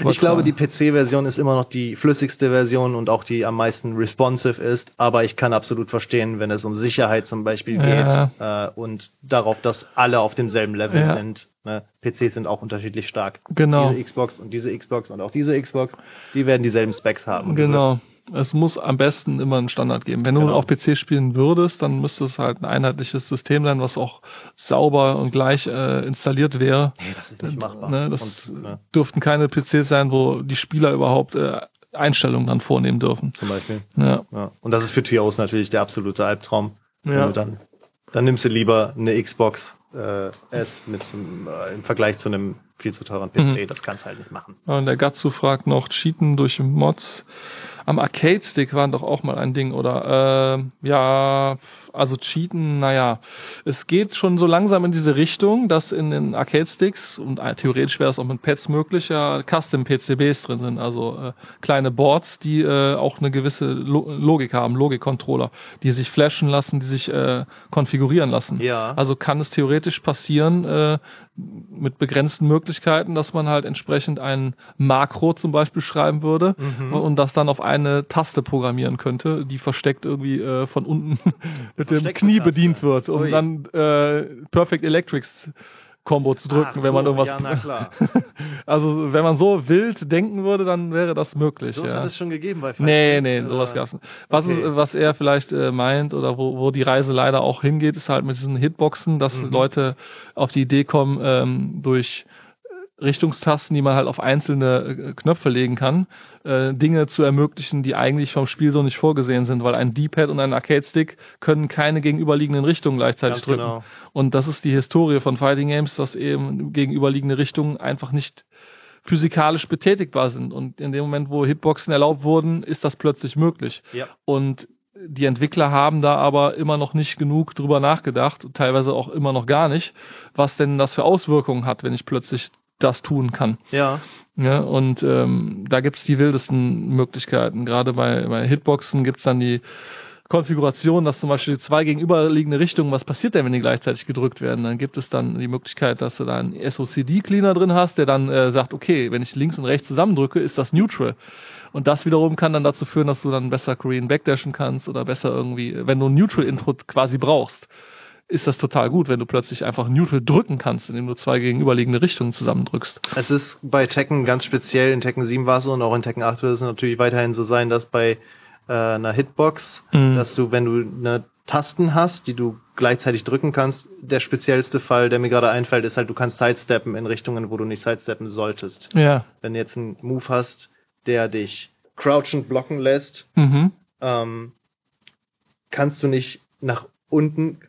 Ich glaube, die PC-Version ist immer noch die flüssigste Version und auch die am meisten responsive ist, aber ich kann absolut verstehen, wenn es um Sicherheit zum Beispiel Ja. geht äh, und darauf, dass alle auf demselben Level Ja. sind. Ne? PCs sind auch unterschiedlich stark. Genau. Diese Xbox und diese Xbox und auch diese Xbox, die werden dieselben Specs haben. Genau. Es muss am besten immer einen Standard geben. Wenn du Genau. auf PC spielen würdest, dann müsste es halt ein einheitliches System sein, was auch sauber und gleich äh, installiert wäre. Nee, das ist nicht machbar. Ne, das und, ne, dürften keine PCs sein, wo die Spieler überhaupt äh, Einstellungen dann vornehmen dürfen. zum Beispiel. Ja. Ja. Und das ist für TOs natürlich der absolute Albtraum. Ja. du dann, dann nimmst du lieber eine Xbox äh, S mit zum, äh, im Vergleich zu einem viel zu teuren PC. Mhm. Das kannst du halt nicht machen. Und der Gatsu fragt noch, Cheaten durch Mods. Am Arcade-Stick waren doch auch mal ein Ding, oder? Äh, ja, also Cheaten, naja. Es geht schon so langsam in diese Richtung, dass in den Arcade-Sticks, und äh, theoretisch wäre es auch mit Pads möglich, ja Custom-PCBs drin sind, also äh, kleine Boards, die äh, auch eine gewisse Lo Logik haben, Logik-Controller, die sich flashen lassen, die sich äh, konfigurieren lassen. Ja. Also kann es theoretisch passieren, äh, mit begrenzten Möglichkeiten, dass man halt entsprechend ein Makro zum Beispiel schreiben würde Mhm. und das dann auf eine Taste programmieren könnte, die versteckt irgendwie äh, von unten mit dem Knie bedient wird, um Ui. dann äh, Perfect Electrics Combo zu drücken, Ach wenn man irgendwas. ja, na klar. also wenn man so wild denken würde, dann wäre das möglich. So ja. hat es schon gegeben bei Fight Nee, nee, oder? sowas gab's nicht. Was, Okay. ist, was er vielleicht äh, meint oder wo, wo die Reise leider auch hingeht, ist halt mit diesen Hitboxen, dass Mhm. Leute auf die Idee kommen, ähm, durch Richtungstasten, die man halt auf einzelne äh, Knöpfe legen kann, äh, Dinge zu ermöglichen, die eigentlich vom Spiel so nicht vorgesehen sind, weil ein D-Pad und ein Arcade-Stick können keine gegenüberliegenden Richtungen gleichzeitig drücken. genau. Und das ist die Historie von Fighting Games, dass eben gegenüberliegende Richtungen einfach nicht physikalisch betätigbar sind. Und in dem Moment, wo Hitboxen erlaubt wurden, ist das plötzlich möglich. Ja. Und die Entwickler haben da aber immer noch nicht genug drüber nachgedacht, teilweise auch immer noch gar nicht, was denn das für Auswirkungen hat, wenn ich plötzlich das tun kann. Ja. Ja, und ähm, da gibt's die wildesten Möglichkeiten. Gerade bei, bei Hitboxen gibt's dann die Konfiguration, dass zum Beispiel zwei gegenüberliegende Richtungen, was passiert denn, wenn die gleichzeitig gedrückt werden? Dann gibt es dann die Möglichkeit, dass du da einen SOCD-Cleaner drin hast, der dann äh, sagt, okay, wenn ich links und rechts zusammendrücke, ist das neutral. Und das wiederum kann dann dazu führen, dass du dann besser Korean backdashen kannst oder besser irgendwie, wenn du einen Neutral-Input quasi brauchst, ist das total gut, wenn du plötzlich einfach Neutral drücken kannst, indem du zwei gegenüberliegende Richtungen zusammendrückst. Es ist bei Tekken ganz speziell, in Tekken 7 war es so und auch in Tekken 8 wird es natürlich weiterhin so sein, dass bei äh, einer Hitbox, Mhm. dass du, wenn du eine Tasten hast, die du gleichzeitig drücken kannst. Der speziellste Fall, der mir gerade einfällt, ist halt, du kannst sidesteppen in Richtungen, wo du nicht sidesteppen solltest. Ja. Wenn du jetzt einen Move hast, der dich crouchend blocken lässt, Mhm. ähm, kannst du nicht nach unten,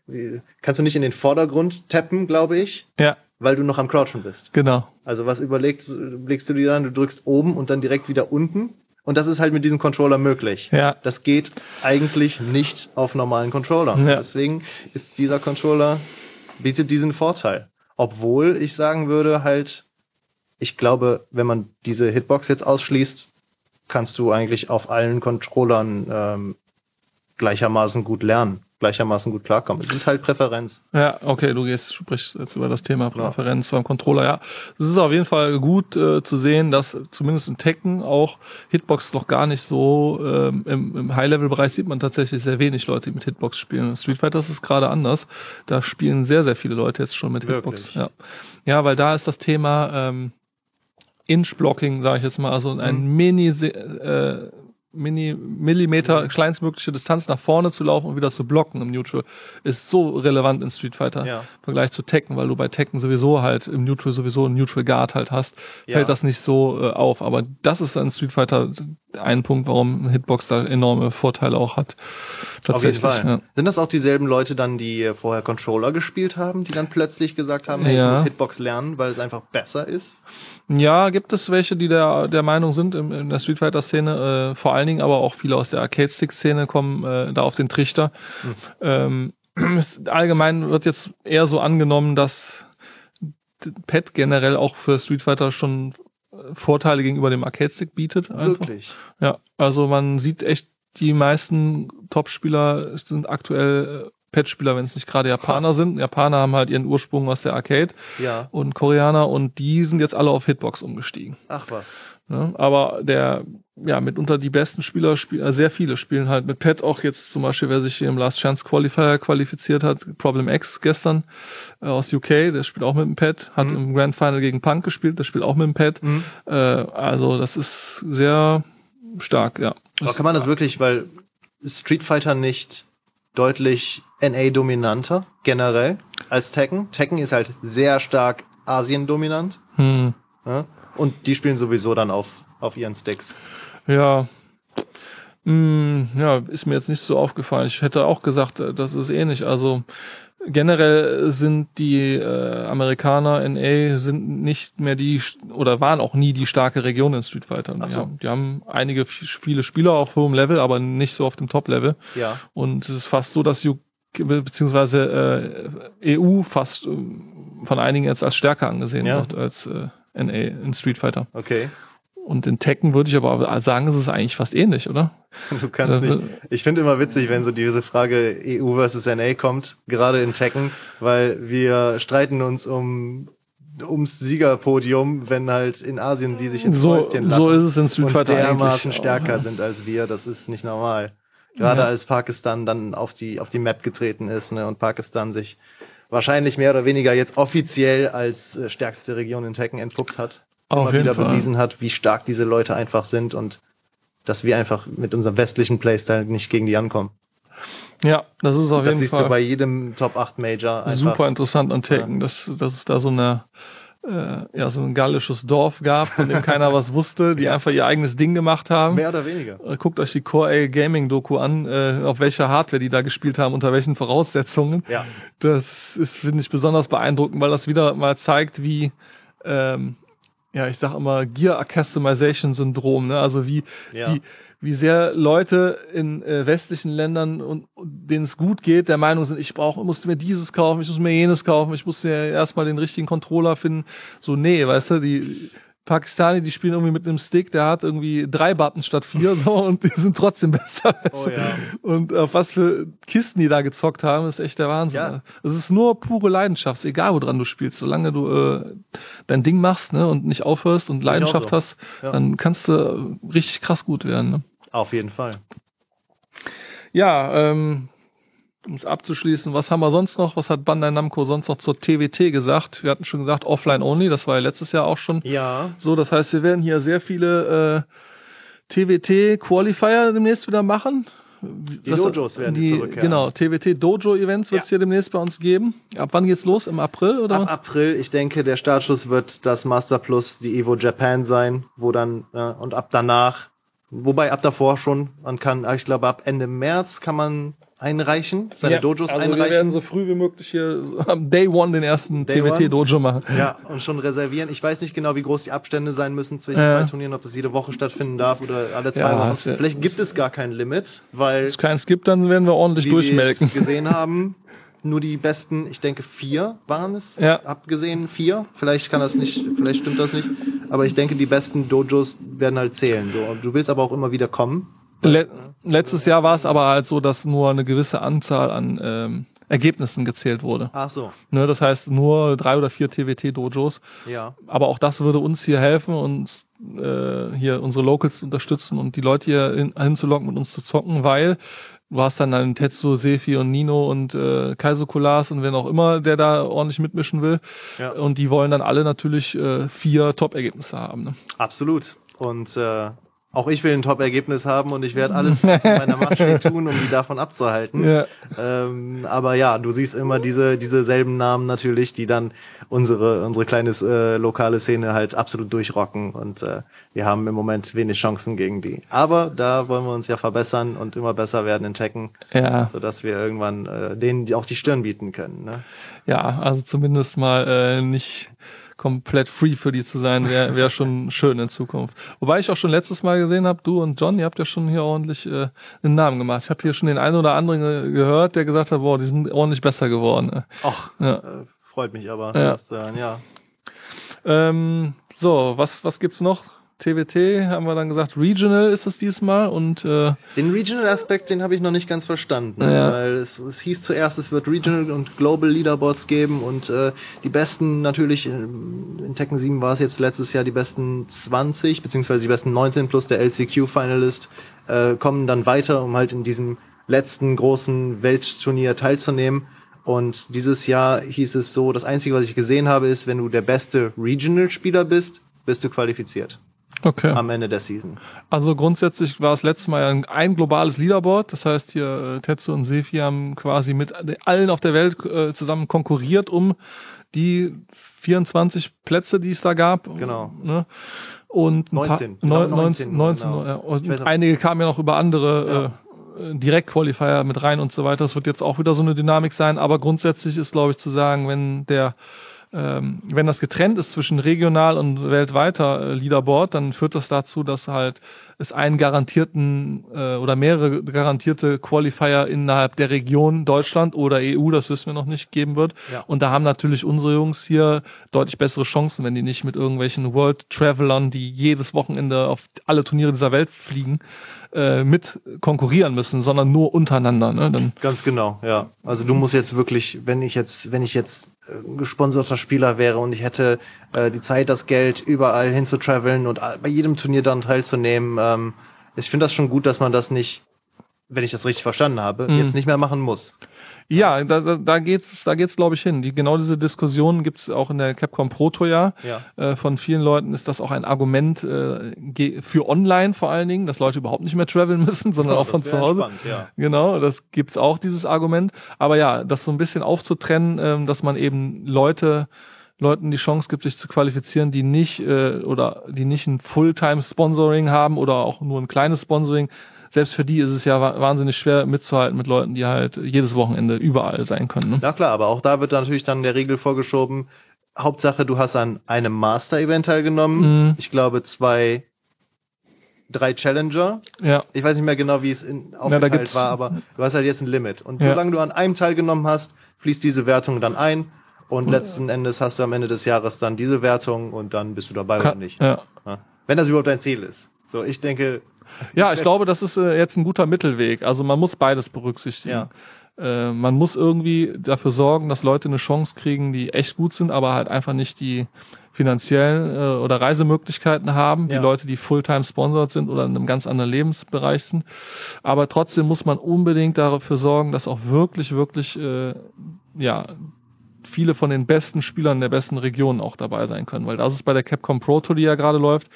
kannst du nicht in den Vordergrund tappen, glaube ich, Ja, weil du noch am Crouchen bist. genau. Also was überlegst, legst du dir dann, du drückst oben und dann direkt wieder unten. Und das ist halt mit diesem Controller möglich. Ja. Das geht eigentlich nicht auf normalen Controllern. Ja. Deswegen ist dieser Controller, bietet diesen Vorteil. Obwohl ich sagen würde, halt, ich glaube, wenn man diese Hitbox jetzt ausschließt, kannst du eigentlich auf allen Controllern ähm, gleichermaßen gut lernen, gleichermaßen gut klarkommen. Es ist halt Präferenz. Ja, okay, du gehst, sprichst jetzt über das Thema Präferenz beim Controller. Ja, es ist auf jeden Fall gut äh, zu sehen, dass zumindest in Tekken auch Hitbox noch gar nicht so ähm, im, im High-Level-Bereich sieht man tatsächlich sehr wenig Leute, die mit Hitbox spielen. In Street Fighter ist es gerade anders. Da spielen sehr, sehr viele Leute jetzt schon mit Hitbox. Ja. ja, weil da ist das Thema ähm, Inch-Blocking, sage ich jetzt mal, also ein Mini, äh, Mini Millimeter kleinstmögliche Distanz nach vorne zu laufen und wieder zu blocken im Neutral ist so relevant in Street Fighter Ja. im Vergleich zu Tekken, weil du bei Tekken sowieso halt im Neutral sowieso einen Neutral Guard halt hast, Ja. fällt das nicht so äh, auf. Aber das ist in Street Fighter ein Punkt, warum Hitbox da enorme Vorteile auch hat. Auf jeden Fall. Ja. Sind das auch dieselben Leute dann, die vorher Controller gespielt haben, die dann plötzlich gesagt haben, hey, Ja. ich muss Hitbox lernen, weil es einfach besser ist? Ja, gibt es welche, die der, der Meinung sind in, in der Street Fighter Szene, äh, vor allen Dingen aber auch viele aus der Arcade Stick Szene kommen äh, da auf den Trichter. Ähm, es, allgemein wird jetzt eher so angenommen, dass Pad generell auch für Street Fighter schon äh, Vorteile gegenüber dem Arcade Stick bietet. Einfach. Wirklich. Ja, also man sieht echt, die meisten Top-Spieler sind aktuell äh, Pad-Spieler, wenn es nicht gerade Japaner sind. Japaner haben halt ihren Ursprung aus der Arcade Ja. und Koreaner und die sind jetzt alle auf Hitbox umgestiegen. Ach was. Ne? Aber der, ja, mitunter die besten Spieler, spiel, äh, sehr viele spielen halt mit Pad, auch jetzt zum Beispiel, wer sich hier im Last Chance Qualifier qualifiziert hat, Problem X gestern äh, aus UK, der spielt auch mit dem Pad, hat im Grand Final gegen Punk gespielt, der spielt auch mit dem Pad. Mhm. Äh, also das ist sehr stark, ja. Aber kann man das wirklich, weil Street Fighter nicht deutlich NA-dominanter generell als Tekken? Tekken ist halt sehr stark Asien-dominant. Hm. Ja? Und die spielen sowieso dann auf, auf ihren Sticks. Ja. Hm, ja, ist mir jetzt nicht so aufgefallen. Ich hätte auch gesagt, äh, das ist ähnlich. Also generell sind die äh, Amerikaner NA sind nicht mehr die oder waren auch nie die starke Region in Street Fighter. So. haben, die haben einige viele Spieler auf hohem Level, aber nicht so auf dem Top-Level. Ja. Und es ist fast so, dass UK beziehungsweise äh, EU fast äh, von einigen jetzt als stärker angesehen Ja. wird als äh, NA in Street Fighter. Okay. Und in Tekken würde ich aber sagen, es ist eigentlich fast ähnlich, oder? Du kannst nicht. Ich finde immer witzig, wenn so diese Frage EU versus NA kommt, gerade in Tekken, weil wir streiten uns um ums Siegerpodium, wenn halt in Asien die sich ins So, Fäustchen so lachen ist es in Street und Fighter dermaßen eigentlich. stärker sind als wir. Das ist nicht normal. Gerade Ja. als Pakistan dann auf die auf die Map getreten ist ne, und Pakistan sich wahrscheinlich mehr oder weniger jetzt offiziell als äh, stärkste Region in Tekken entpuppt hat. Auf immer wieder Fall. bewiesen hat, wie stark diese Leute einfach sind und dass wir einfach mit unserem westlichen Playstyle nicht gegen die ankommen. Ja, das ist auf das jeden siehst du Fall bei jedem Top 8 Major einfach. super interessant an Tekken, dass, dass es da so eine äh, ja, so ein gallisches Dorf gab, von dem keiner was wusste, die einfach ihr eigenes Ding gemacht haben. Mehr oder weniger. Äh, Guckt euch die Core A Gaming Doku an, äh, auf welcher Hardware die da gespielt haben, unter welchen Voraussetzungen. Ja. Das ist, finde ich, besonders beeindruckend, weil das wieder mal zeigt, wie, ähm, ja, ich sag immer Gear Customization Syndrom, ne? Also wie, Ja. wie, wie sehr Leute in äh, westlichen Ländern und, und denen es gut geht, der Meinung sind, ich brauche, muss mir dieses kaufen, ich muss mir jenes kaufen, ich muss mir erstmal den richtigen Controller finden. So, nee, weißt du, die Pakistani, die spielen irgendwie mit einem Stick, der hat irgendwie drei Buttons statt vier so und die sind trotzdem besser. Oh ja. Und auf was für Kisten die da gezockt haben, ist echt der Wahnsinn. Ja. Es ist nur pure Leidenschaft, egal woran du spielst. Solange du äh, dein Ding machst ne, und nicht aufhörst und Leidenschaft so. hast, Ja. dann kannst du äh, richtig krass gut werden. Ne? Auf jeden Fall. Ja, ähm, um es abzuschließen, was haben wir sonst noch? Was hat Bandai Namco sonst noch zur TWT gesagt? Wir hatten schon gesagt, offline only, das war ja letztes Jahr auch schon Ja. so. Das heißt, wir werden hier sehr viele äh, TWT Qualifier demnächst wieder machen. Die Dojos werden die, zurückkehren. Genau, TWT Dojo Events wird es Ja. hier demnächst bei uns geben. Ab wann geht's los? Im April oder? Ab April, ich denke, der Startschuss wird das Master Plus, die Evo Japan sein, wo dann, äh, und ab danach, wobei ab davor schon, man kann, ich glaube, ab Ende März kann man einreichen, seine Ja, Dojos also Wir einreichen. werden so früh wie möglich hier am Day One den ersten Day TWT One? Dojo machen. Ja, und schon reservieren. Ich weiß nicht genau, wie groß die Abstände sein müssen zwischen Ja. zwei Turnieren, ob das jede Woche stattfinden darf oder alle zwei Ja, Wochen. Vielleicht gibt es gar kein Limit, weil Wenn es keins gibt, dann werden wir ordentlich wie durchmelken. wir gesehen haben, nur die besten, ich denke vier waren es, Ja. abgesehen vier. Vielleicht kann das nicht, vielleicht stimmt das nicht, aber ich denke, die besten Dojos werden halt zählen. So. Und du willst aber auch immer wieder kommen. Le letztes Jahr war es aber halt so, dass nur eine gewisse Anzahl an ähm, Ergebnissen gezählt wurde. Ach so, Ne, das heißt nur drei oder vier TWT-Dojos. ja. Aber auch das würde uns hier helfen, uns äh, hier unsere Locals zu unterstützen und die Leute hier hin, hinzulocken und uns zu zocken, weil du hast dann einen Tetsu, Sefi und Nino und äh, Kaiso Kulas und wen auch immer, der da ordentlich mitmischen will. Ja. Und die wollen dann alle natürlich äh, vier Top-Ergebnisse haben. Ne? Absolut. Und äh, auch ich will ein Top-Ergebnis haben und ich werde alles in meiner Macht steht tun, um die davon abzuhalten. Ja. Ähm, aber ja, du siehst immer diese diese selben Namen natürlich, die dann unsere unsere kleine äh, lokale Szene halt absolut durchrocken und äh, wir haben im Moment wenig Chancen gegen die. Aber da wollen wir uns ja verbessern und immer besser werden in Tekken, Ja. sodass wir irgendwann äh, denen auch die Stirn bieten können. Ne? Ja, also zumindest mal äh, nicht komplett free für die zu sein, wäre wär schon schön in Zukunft. Wobei ich auch schon letztes Mal gesehen habe, du und John, ihr habt ja schon hier ordentlich äh, einen Namen gemacht. Ich habe hier schon den einen oder anderen ge- gehört, der gesagt hat, boah, die sind ordentlich besser geworden. äh. Ach, Ja. äh, freut mich aber, Ja. ja. Ähm, so, was, was gibt's noch? TWT haben wir dann gesagt, Regional ist es diesmal und äh, Den Regional-Aspekt, den habe ich noch nicht ganz verstanden. Ja. Weil es, es hieß zuerst, es wird Regional und Global Leaderboards geben und äh, die besten natürlich, ähm, in Tekken 7 war es jetzt letztes Jahr die besten 20, beziehungsweise die besten 19 plus der LCQ-Finalist, äh, kommen dann weiter, um halt in diesem letzten großen Weltturnier teilzunehmen. Und dieses Jahr hieß es so, das Einzige, was ich gesehen habe, ist, wenn du der beste Regional-Spieler bist, bist du qualifiziert okay. am Ende der Season. Also grundsätzlich war es letztes Mal ein, ein globales Leaderboard. Das heißt, hier äh, Tetsu und Sefi haben quasi mit allen auf der Welt äh, zusammen konkurriert um die 24 Plätze, die es da gab. Genau. Ne? Und ein 19, paar, ich glaube neun- 19, 19, 19 genau. ja. Und einige kamen ja noch über andere Ja. äh, Direktqualifier mit rein und so weiter. Das wird jetzt auch wieder so eine Dynamik sein. Aber grundsätzlich ist, glaube ich, zu sagen, wenn der ähm, wenn das getrennt ist zwischen regional und weltweiter äh, Leaderboard, dann führt das dazu, dass halt es einen garantierten äh, oder mehrere garantierte Qualifier innerhalb der Region Deutschland oder EU, das wissen wir noch nicht, geben wird. Ja. Und da haben natürlich unsere Jungs hier deutlich bessere Chancen, wenn die nicht mit irgendwelchen World Travelern, die jedes Wochenende auf alle Turniere dieser Welt fliegen, äh, mit konkurrieren müssen, sondern nur untereinander. Ne? Dann, Ganz genau, ja. Also du musst jetzt wirklich, wenn ich jetzt, wenn ich jetzt gesponserter Spieler wäre und ich hätte äh, die Zeit, das Geld, überall hin zu traveln und bei jedem Turnier dann teilzunehmen, ähm, ich finde das schon gut, dass man das nicht, wenn ich das richtig verstanden habe, Mhm. jetzt nicht mehr machen muss. Ja, da, da, da geht's, da geht's, glaube ich, hin. Die, genau diese Diskussion gibt's auch in der Capcom Proto ja. Ja. Äh, von vielen Leuten ist das auch ein Argument äh, für online vor allen Dingen, dass Leute überhaupt nicht mehr traveln müssen, sondern Ja, auch von zu Hause. entspannt, ja. Genau, das gibt's auch dieses Argument. Aber ja, das so ein bisschen aufzutrennen, ähm, dass man eben Leute Leuten die Chance gibt, sich zu qualifizieren, die nicht äh, oder die nicht ein Fulltime-Sponsoring haben oder auch nur ein kleines Sponsoring. Selbst für die ist es ja wa- wahnsinnig schwer mitzuhalten mit Leuten, die halt jedes Wochenende überall sein können. Ne? Ja klar, aber auch da wird natürlich dann der Regel vorgeschoben. Hauptsache, du hast an einem Master-Event teilgenommen. Mhm. Ich glaube zwei, drei Challenger. Ja, Ich weiß nicht mehr genau, wie es in, aufgeteilt gibt's- war, aber du hast halt jetzt ein Limit. Und Ja. solange du an einem teilgenommen hast, fließt diese Wertung dann ein. Und letzten Endes hast du am Ende des Jahres dann diese Wertung und dann bist du dabei oder Ka- nicht. ja. Ja. Wenn das überhaupt dein Ziel ist. So, ich denke, Ja, ich glaube, das ist äh, jetzt ein guter Mittelweg. Also man muss beides berücksichtigen. Ja. Äh, man muss irgendwie dafür sorgen, dass Leute eine Chance kriegen, die echt gut sind, aber halt einfach nicht die finanziellen äh, oder Reisemöglichkeiten haben, die Ja. Leute, die Fulltime sponsored sind oder in einem ganz anderen Lebensbereich sind. Aber trotzdem muss man unbedingt dafür sorgen, dass auch wirklich, wirklich äh, ja viele von den besten Spielern der besten Regionen auch dabei sein können, weil das ist bei der Capcom Pro Tour, die ja gerade läuft,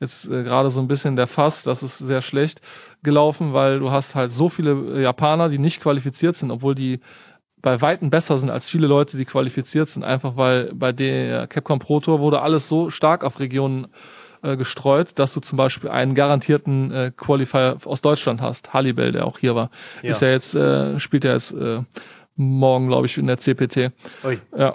jetzt äh, gerade so ein bisschen der Fass, das ist sehr schlecht gelaufen, weil du hast halt so viele äh, Japaner, die nicht qualifiziert sind, obwohl die bei Weitem besser sind als viele Leute, die qualifiziert sind, einfach weil bei der Capcom Pro Tour wurde alles so stark auf Regionen äh, gestreut, dass du zum Beispiel einen garantierten äh, Qualifier aus Deutschland hast. Hallibell, der auch hier war, Ja. ist ja jetzt, äh, spielt ja jetzt äh, morgen, glaube ich, in der CPT. Ui, Ja.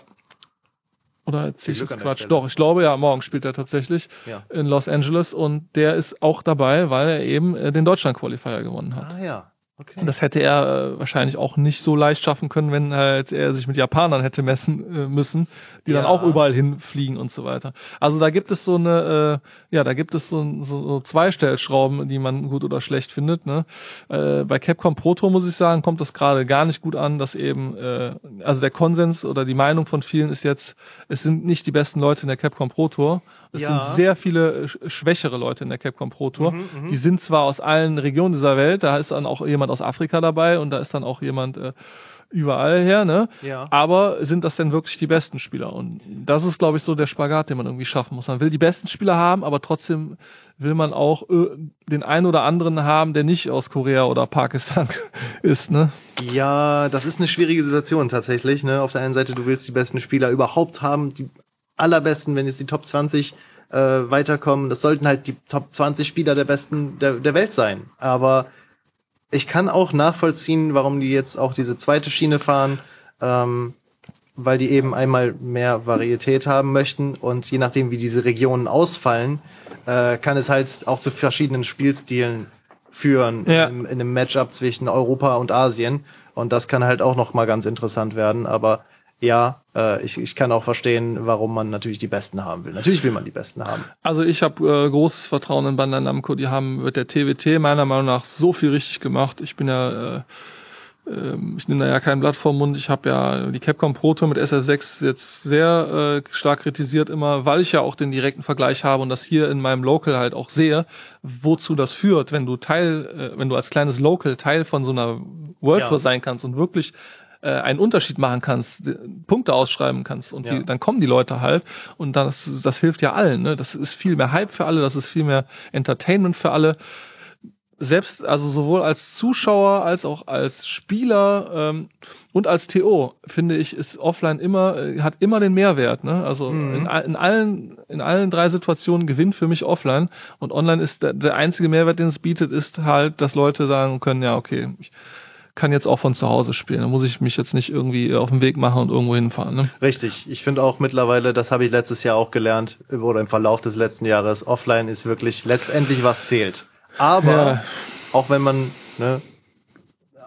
Oder erzähl ich jetzt Quatsch? Doch, ich glaube ja, morgen spielt er tatsächlich ja. in Los Angeles und der ist auch dabei, weil er eben äh, den Deutschland-Qualifier gewonnen hat. Ah ja, okay. Und das hätte er äh, wahrscheinlich auch nicht so leicht schaffen können, wenn halt er sich mit Japanern hätte messen äh, müssen, die dann Ja. auch überall hinfliegen und so weiter. Also da gibt es so eine, äh, ja, da gibt es so, so, so zwei Stellschrauben, die man gut oder schlecht findet. Ne? Äh, bei Capcom Pro Tour muss ich sagen, kommt das gerade gar nicht gut an, dass eben, äh, also der Konsens oder die Meinung von vielen ist jetzt, es sind nicht die besten Leute in der Capcom Pro Tour. Es Ja. sind sehr viele äh, sch- schwächere Leute in der Capcom Pro Tour. Mhm, mhm. Die sind zwar aus allen Regionen dieser Welt, da ist dann auch jemand aus Afrika dabei und da ist dann auch jemand äh, überall her, ne? Ja. Aber sind das denn wirklich die besten Spieler? Und das ist, glaube ich, so der Spagat, den man irgendwie schaffen muss. Man will die besten Spieler haben, aber trotzdem will man auch äh, den einen oder anderen haben, der nicht aus Korea oder Pakistan ist, ne? Ja, das ist eine schwierige Situation tatsächlich. Ne? Auf der einen Seite, du willst die besten Spieler überhaupt haben, die allerbesten, wenn jetzt die Top 20 äh, weiterkommen. Das sollten halt die Top 20 Spieler der besten der, der Welt sein. Aber ich kann auch nachvollziehen, warum die jetzt auch diese zweite Schiene fahren, ähm, weil die eben einmal mehr Varietät haben möchten und je nachdem, wie diese Regionen ausfallen, äh, kann es halt auch zu verschiedenen Spielstilen führen Ja. in, in einem Matchup zwischen Europa und Asien und das kann halt auch noch mal ganz interessant werden, aber ja, äh, ich, ich kann auch verstehen, warum man natürlich die Besten haben will. Natürlich will man die Besten haben. Also ich habe äh, großes Vertrauen in Bandai Namco. Die haben mit der TWT meiner Meinung nach so viel richtig gemacht. Ich bin ja, äh, ähm, ich nehme da ja kein Blatt vom Mund. Ich habe ja die Capcom Pro Tour mit SF6 jetzt sehr äh, stark kritisiert immer, weil ich ja auch den direkten Vergleich habe und das hier in meinem Local halt auch sehe, wozu das führt, wenn du Teil, äh, wenn du als kleines Local Teil von so einer World Ja. Tour sein kannst und wirklich äh, einen Unterschied machen kannst, d- Punkte ausschreiben kannst und Ja. die, dann kommen die Leute halt und das, das hilft ja allen. Ne? Das ist viel mehr Hype für alle, das ist viel mehr Entertainment für alle. Selbst, also sowohl als Zuschauer als auch als Spieler ähm, und als TO, finde ich, ist offline immer, äh, hat immer den Mehrwert. Ne? Also Mhm. in, in, allen, in allen drei Situationen gewinnt für mich offline und online ist der, der einzige Mehrwert, den es bietet, ist halt, dass Leute sagen können, ja, okay, ich kann jetzt auch von zu Hause spielen. Da muss ich mich jetzt nicht irgendwie auf den Weg machen und irgendwo hinfahren. Ne? Richtig. Ich finde auch mittlerweile, das habe ich letztes Jahr auch gelernt, oder im Verlauf des letzten Jahres, offline ist wirklich letztendlich was zählt. Aber Ja. auch wenn man, ne,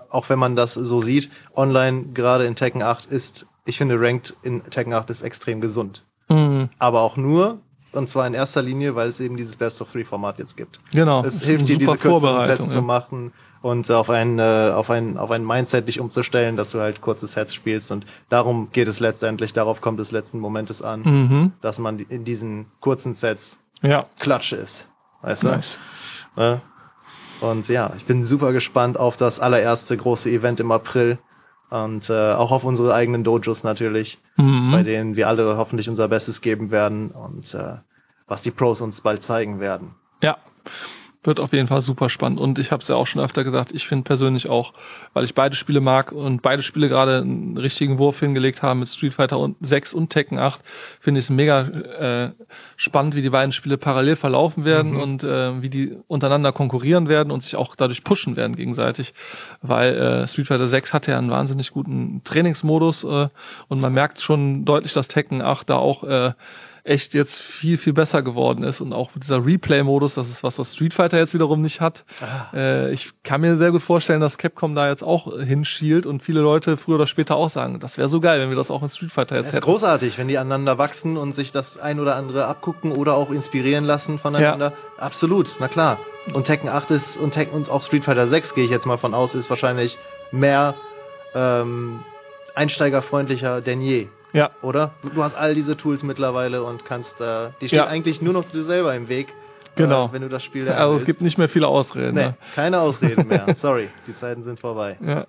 auch wenn man das so sieht, online gerade in Tekken 8 ist, ich finde Ranked in Tekken 8 ist extrem gesund. Mhm. Aber auch nur, und zwar in erster Linie, weil es eben dieses Best of Three Format jetzt gibt. Genau. Es hilft dir, diese kürzeren Vorbereitung. zu Ja. machen und auf ein, äh, auf ein, auf ein Mindset dich umzustellen, dass du halt kurze Sets spielst und darum geht es letztendlich, darauf kommt es letzten Momentes an, Mhm. dass man in diesen kurzen Sets Ja. Klatsch ist. Weißt du? Nice. Ne? Und ja, ich bin super gespannt auf das allererste große Event im April und äh, auch auf unsere eigenen Dojos natürlich, Mhm. bei denen wir alle hoffentlich unser Bestes geben werden und äh, was die Pros uns bald zeigen werden. Ja, wird auf jeden Fall super spannend. Und ich habe es ja auch schon öfter gesagt, ich finde persönlich auch, weil ich beide Spiele mag und beide Spiele gerade einen richtigen Wurf hingelegt haben mit Street Fighter und 6 und Tekken 8, finde ich es mega äh, spannend, wie die beiden Spiele parallel verlaufen werden Mhm. und äh, wie die untereinander konkurrieren werden und sich auch dadurch pushen werden gegenseitig. Weil äh, Street Fighter 6 hat ja einen wahnsinnig guten Trainingsmodus äh, und man merkt schon deutlich, dass Tekken 8 da auch äh, echt jetzt viel, viel besser geworden ist und auch dieser Replay-Modus, das ist was, was Street Fighter jetzt wiederum nicht hat. Ah. Äh, ich kann mir sehr gut vorstellen, dass Capcom da jetzt auch hinschielt und viele Leute früher oder später auch sagen, das wäre so geil, wenn wir das auch in Street Fighter jetzt Es ist hätten. großartig, wenn die aneinander wachsen und sich das ein oder andere abgucken oder auch inspirieren lassen voneinander. Absolut, na klar. Und Tekken 8 ist und Tekken und auch Street Fighter 6 gehe ich jetzt mal von aus, ist wahrscheinlich mehr ähm, einsteigerfreundlicher denn je, Ja, oder? Du, hast all diese Tools mittlerweile und kannst äh, die stehen Ja. eigentlich nur noch dir selber im Weg, Genau. äh, wenn du das Spiel lernen also es gibt nicht mehr viele Ausreden. nee, Ne? keine Ausreden mehr. Sorry, die Zeiten sind vorbei. Ja.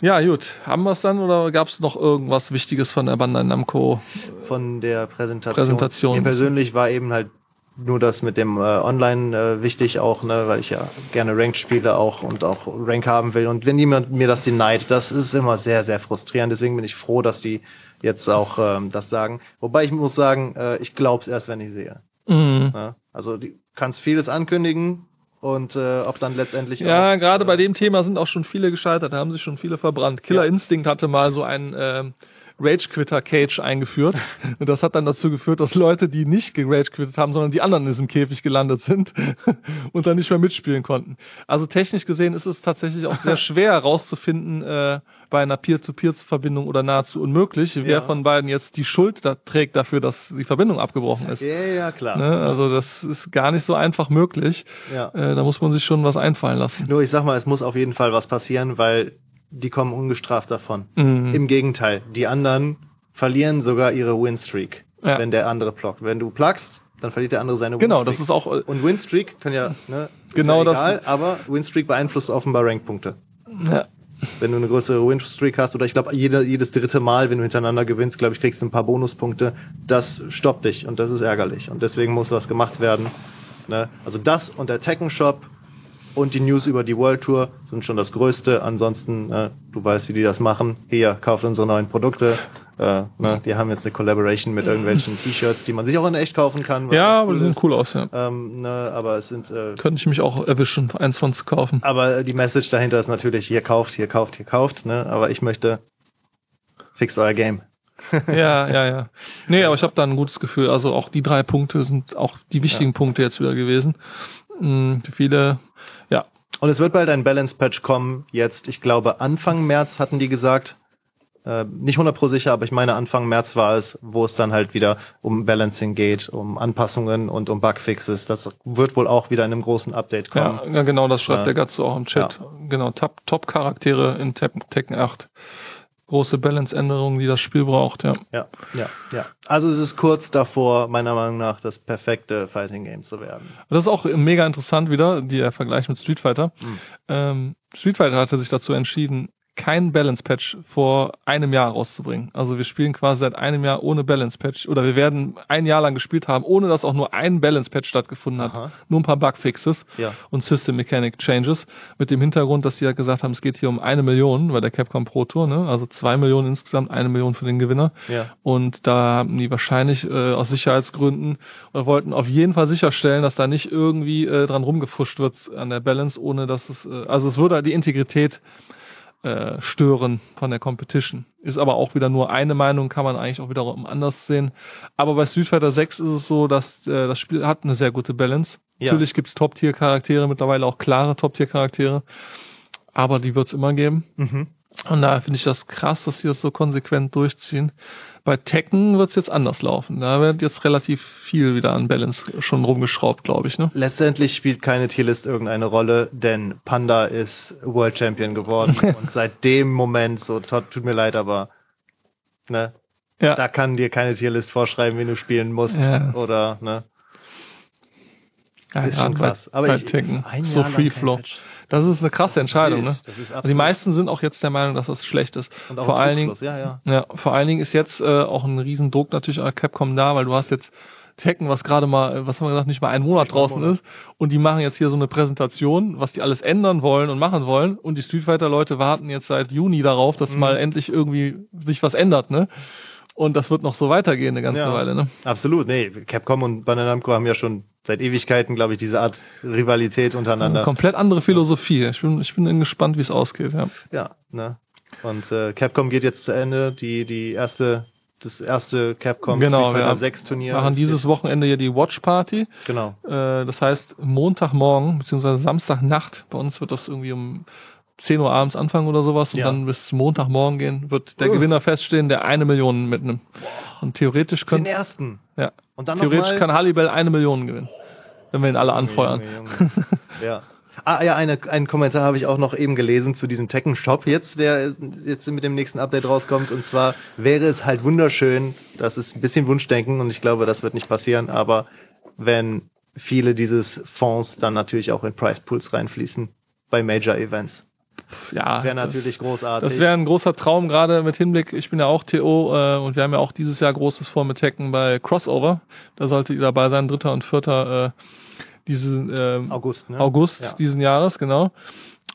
ja, gut. Haben wir es dann oder gab es noch irgendwas Wichtiges von der Bandai Namco? von der Präsentation. Präsentation. Mir persönlich war eben halt nur das mit dem äh, Online äh, wichtig auch, ne, weil ich ja gerne Ranked spiele auch und auch Rank haben will. Und wenn jemand mir das denied, das ist immer sehr, sehr frustrierend. Deswegen bin ich froh, dass die jetzt auch ähm, das sagen. Wobei ich muss sagen, äh, ich glaube es erst, wenn ich sehe. Mhm. Ja? Also du kannst vieles ankündigen und äh, ob dann letztendlich Ja, gerade äh, bei dem Thema sind auch schon viele gescheitert, da haben sich schon viele verbrannt. Killer Ja. Instinct hatte mal so einen ähm, Rage-Quitter-Cage eingeführt. Und das hat dann dazu geführt, dass Leute, die nicht gerage-quittet haben, sondern die anderen in diesem Käfig gelandet sind und dann nicht mehr mitspielen konnten. Also technisch gesehen ist es tatsächlich auch sehr schwer herauszufinden, äh, bei einer Peer-to-Peer-Verbindung oder nahezu unmöglich, wer Ja. von beiden jetzt die Schuld da trägt dafür, dass die Verbindung abgebrochen ist. Ja, ja, klar. Ne? Also das ist gar nicht so einfach möglich. Ja. Äh, da muss man sich schon was einfallen lassen. Nur ich sag mal, es muss auf jeden Fall was passieren, weil die kommen ungestraft davon. Mhm. Im Gegenteil, die anderen verlieren sogar ihre Winstreak, Ja. wenn der andere pluggt. Wenn du pluggst, dann verliert der andere seine Genau, Winstreak. das ist auch äh, Und Winstreak können ja, ne, ist Genau ja das- egal, aber Winstreak beeinflusst offenbar Rankpunkte. ja, Wenn du eine größere Winstreak hast, oder ich glaube, jede, jedes dritte Mal, wenn du hintereinander gewinnst, glaube ich, kriegst du ein paar Bonuspunkte. Das stoppt dich und das ist ärgerlich. Und deswegen muss was gemacht werden. Ne? Also das und der Tekken Shop und die News über die World Tour sind schon das Größte. Ansonsten, äh, du weißt, wie die das machen. Hier, kauft unsere neuen Produkte. Äh, ne? Die haben jetzt eine Collaboration mit irgendwelchen T-Shirts, die man sich auch in echt kaufen kann. ja aber die sehen cool aus, ja. Ähm, ne? Aber es sind äh, Könnte ich mich auch erwischen, eins von zu kaufen. aber die Message dahinter ist natürlich, hier kauft, hier kauft, hier kauft, ne? Aber ich möchte, fixt euer Game. ja, ja, ja. Nee, aber ich habe da ein gutes Gefühl. Also auch die drei Punkte sind auch die wichtigen Punkte jetzt wieder gewesen. Mhm, viele, ja, Und es wird bald ein Balance-Patch kommen, jetzt, ich glaube, Anfang März hatten die gesagt. Äh, nicht 100 pro sicher, aber ich meine, Anfang März war es, wo es dann halt wieder um Balancing geht, um Anpassungen und um Bugfixes. Das wird wohl auch wieder in einem großen Update kommen. ja, ja, genau, das schreibt Ja. der Gatsu auch im Chat. Genau, Top- Top-Charaktere in Tek- Tekken 8. Große Balance-Änderungen, die das Spiel braucht, ja. Ja, ja, ja. Also es ist kurz davor, meiner Meinung nach, das perfekte Fighting Game zu werden. Das ist auch mega interessant wieder, der Vergleich mit Street Fighter. Mhm. Ähm, Street Fighter hatte sich dazu entschieden, kein Balance Patch vor einem Jahr rauszubringen. Also wir spielen quasi seit einem Jahr ohne Balance Patch oder wir werden ein Jahr lang gespielt haben, ohne dass auch nur ein Balance Patch stattgefunden hat. Aha. Nur ein paar Bugfixes Ja. und System Mechanic Changes mit dem Hintergrund, dass sie ja gesagt haben, es geht hier um eine Million bei der Capcom Pro Tour, ne? also zwei Millionen insgesamt, eine Million für den Gewinner. Ja. Und da haben die wahrscheinlich äh, aus Sicherheitsgründen oder wollten auf jeden Fall sicherstellen, dass da nicht irgendwie äh, dran rumgefuscht wird an der Balance, ohne dass es, äh, also es würde die Integrität äh, stören von der Competition. Ist aber auch wieder nur eine Meinung, kann man eigentlich auch wiederum anders sehen. Aber bei Street Fighter 6 ist es so, dass äh, das Spiel hat eine sehr gute Balance. Ja. Natürlich gibt es Top-Tier-Charaktere, mittlerweile auch klare Top-Tier-Charaktere, aber die wird es immer geben. Mhm. Und daher finde ich das krass, dass sie das so konsequent durchziehen. Bei Tekken wird es jetzt anders laufen. Da wird jetzt relativ viel wieder an Balance schon rumgeschraubt, glaube ich. Ne? Letztendlich spielt keine Tierlist irgendeine Rolle, denn Panda ist World Champion geworden und seit dem Moment, so tut, tut mir leid, aber ne, Ja, da kann dir keine Tierlist vorschreiben, wie du spielen musst Ja. oder ne, ja, ist schon bei- krass. Aber bei ich, Tekken ein so Jahr lang Free Flow. Das ist eine krasse Entscheidung. Ne? Das ist Also die absolut- meisten sind auch jetzt der Meinung, dass das schlecht ist. Und auch vor allen Dingen, ja, ja. Ja, vor allen Dingen ist jetzt äh, auch ein Riesendruck natürlich an Capcom da, weil du hast jetzt Tekken, was gerade mal, äh, was haben wir gesagt, nicht mal einen Monat Nicht draußen Monat. ist. Und die machen jetzt hier so eine Präsentation, was die alles ändern wollen und machen wollen. Und die Street Fighter Leute warten jetzt seit Juni darauf, dass Mhm. mal endlich irgendwie sich was ändert, ne? Und das wird noch so weitergehen eine ganze Ja. Weile, ne? Absolut, nee, Capcom und Bandai Namco haben ja schon seit Ewigkeiten, glaube ich, diese Art Rivalität untereinander. Komplett andere Philosophie. Ich bin, ich bin gespannt, wie es ausgeht, ja. Ja, ne. Und äh, Capcom geht jetzt zu Ende, die die erste das erste Capcom Genau, Street Fighter wir 6 Turnier. machen dieses Wochenende hier die Watch Party. Genau. Äh, das heißt, Montagmorgen, beziehungsweise Samstagnacht, bei uns wird das irgendwie um 10 Uhr abends anfangen oder sowas und Ja. dann bis Montagmorgen gehen, wird der Uh. Gewinner feststehen, der eine Million mitnimmt. Und theoretisch Den könnte, ersten. ja, Und dann theoretisch kann Hallibell eine Million gewinnen. Wenn wir ihn alle anfeuern. Junge, Junge. ja. Ah ja, eine, einen Kommentar habe ich auch noch eben gelesen zu diesem Tekken Shop jetzt, der jetzt mit dem nächsten Update rauskommt. Und zwar wäre es halt wunderschön, das ist ein bisschen Wunschdenken und ich glaube, das wird nicht passieren, aber wenn viele dieses Fonds dann natürlich auch in Price Pools reinfließen bei Major Events. Ja, Wäre natürlich großartig. Das wäre ein großer Traum, gerade mit Hinblick, ich bin ja auch TO äh, und wir haben ja auch dieses Jahr Großes vor mit Tekken bei Crossover. Da solltet ihr dabei sein, dritter und vierter äh, diesen äh, August, ne? August Ja. diesen Jahres, genau.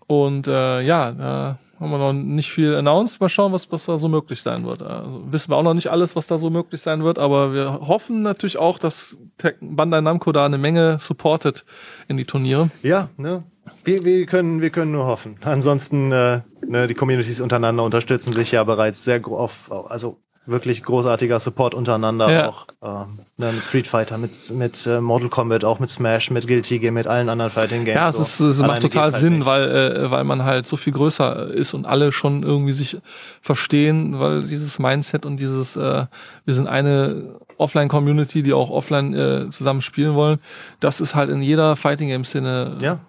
Und äh, ja, da haben wir noch nicht viel announced. Mal schauen, was, was da so möglich sein wird. Also, wissen wir auch noch nicht alles, was da so möglich sein wird, aber wir hoffen natürlich auch, dass Bandai Namco da eine Menge supportet in die Turniere. Ja, ne? Wir, wir, können, wir können nur hoffen. Ansonsten, äh, ne, die Communities untereinander unterstützen sich ja bereits sehr auf, also wirklich großartiger Support untereinander Ja. auch. Ähm, mit Street Fighter, mit, mit äh, Mortal Kombat, auch mit Smash, mit Guilty Gear, mit allen anderen Fighting Games. Ja, es, so. ist, es macht Alleine total halt Sinn, nicht. weil, äh, weil man halt so viel größer ist und alle schon irgendwie sich verstehen, weil dieses Mindset und dieses, äh, wir sind eine Offline-Community, die auch offline äh, zusammen spielen wollen, das ist halt in jeder Fighting-Game-Szene äh, Ja,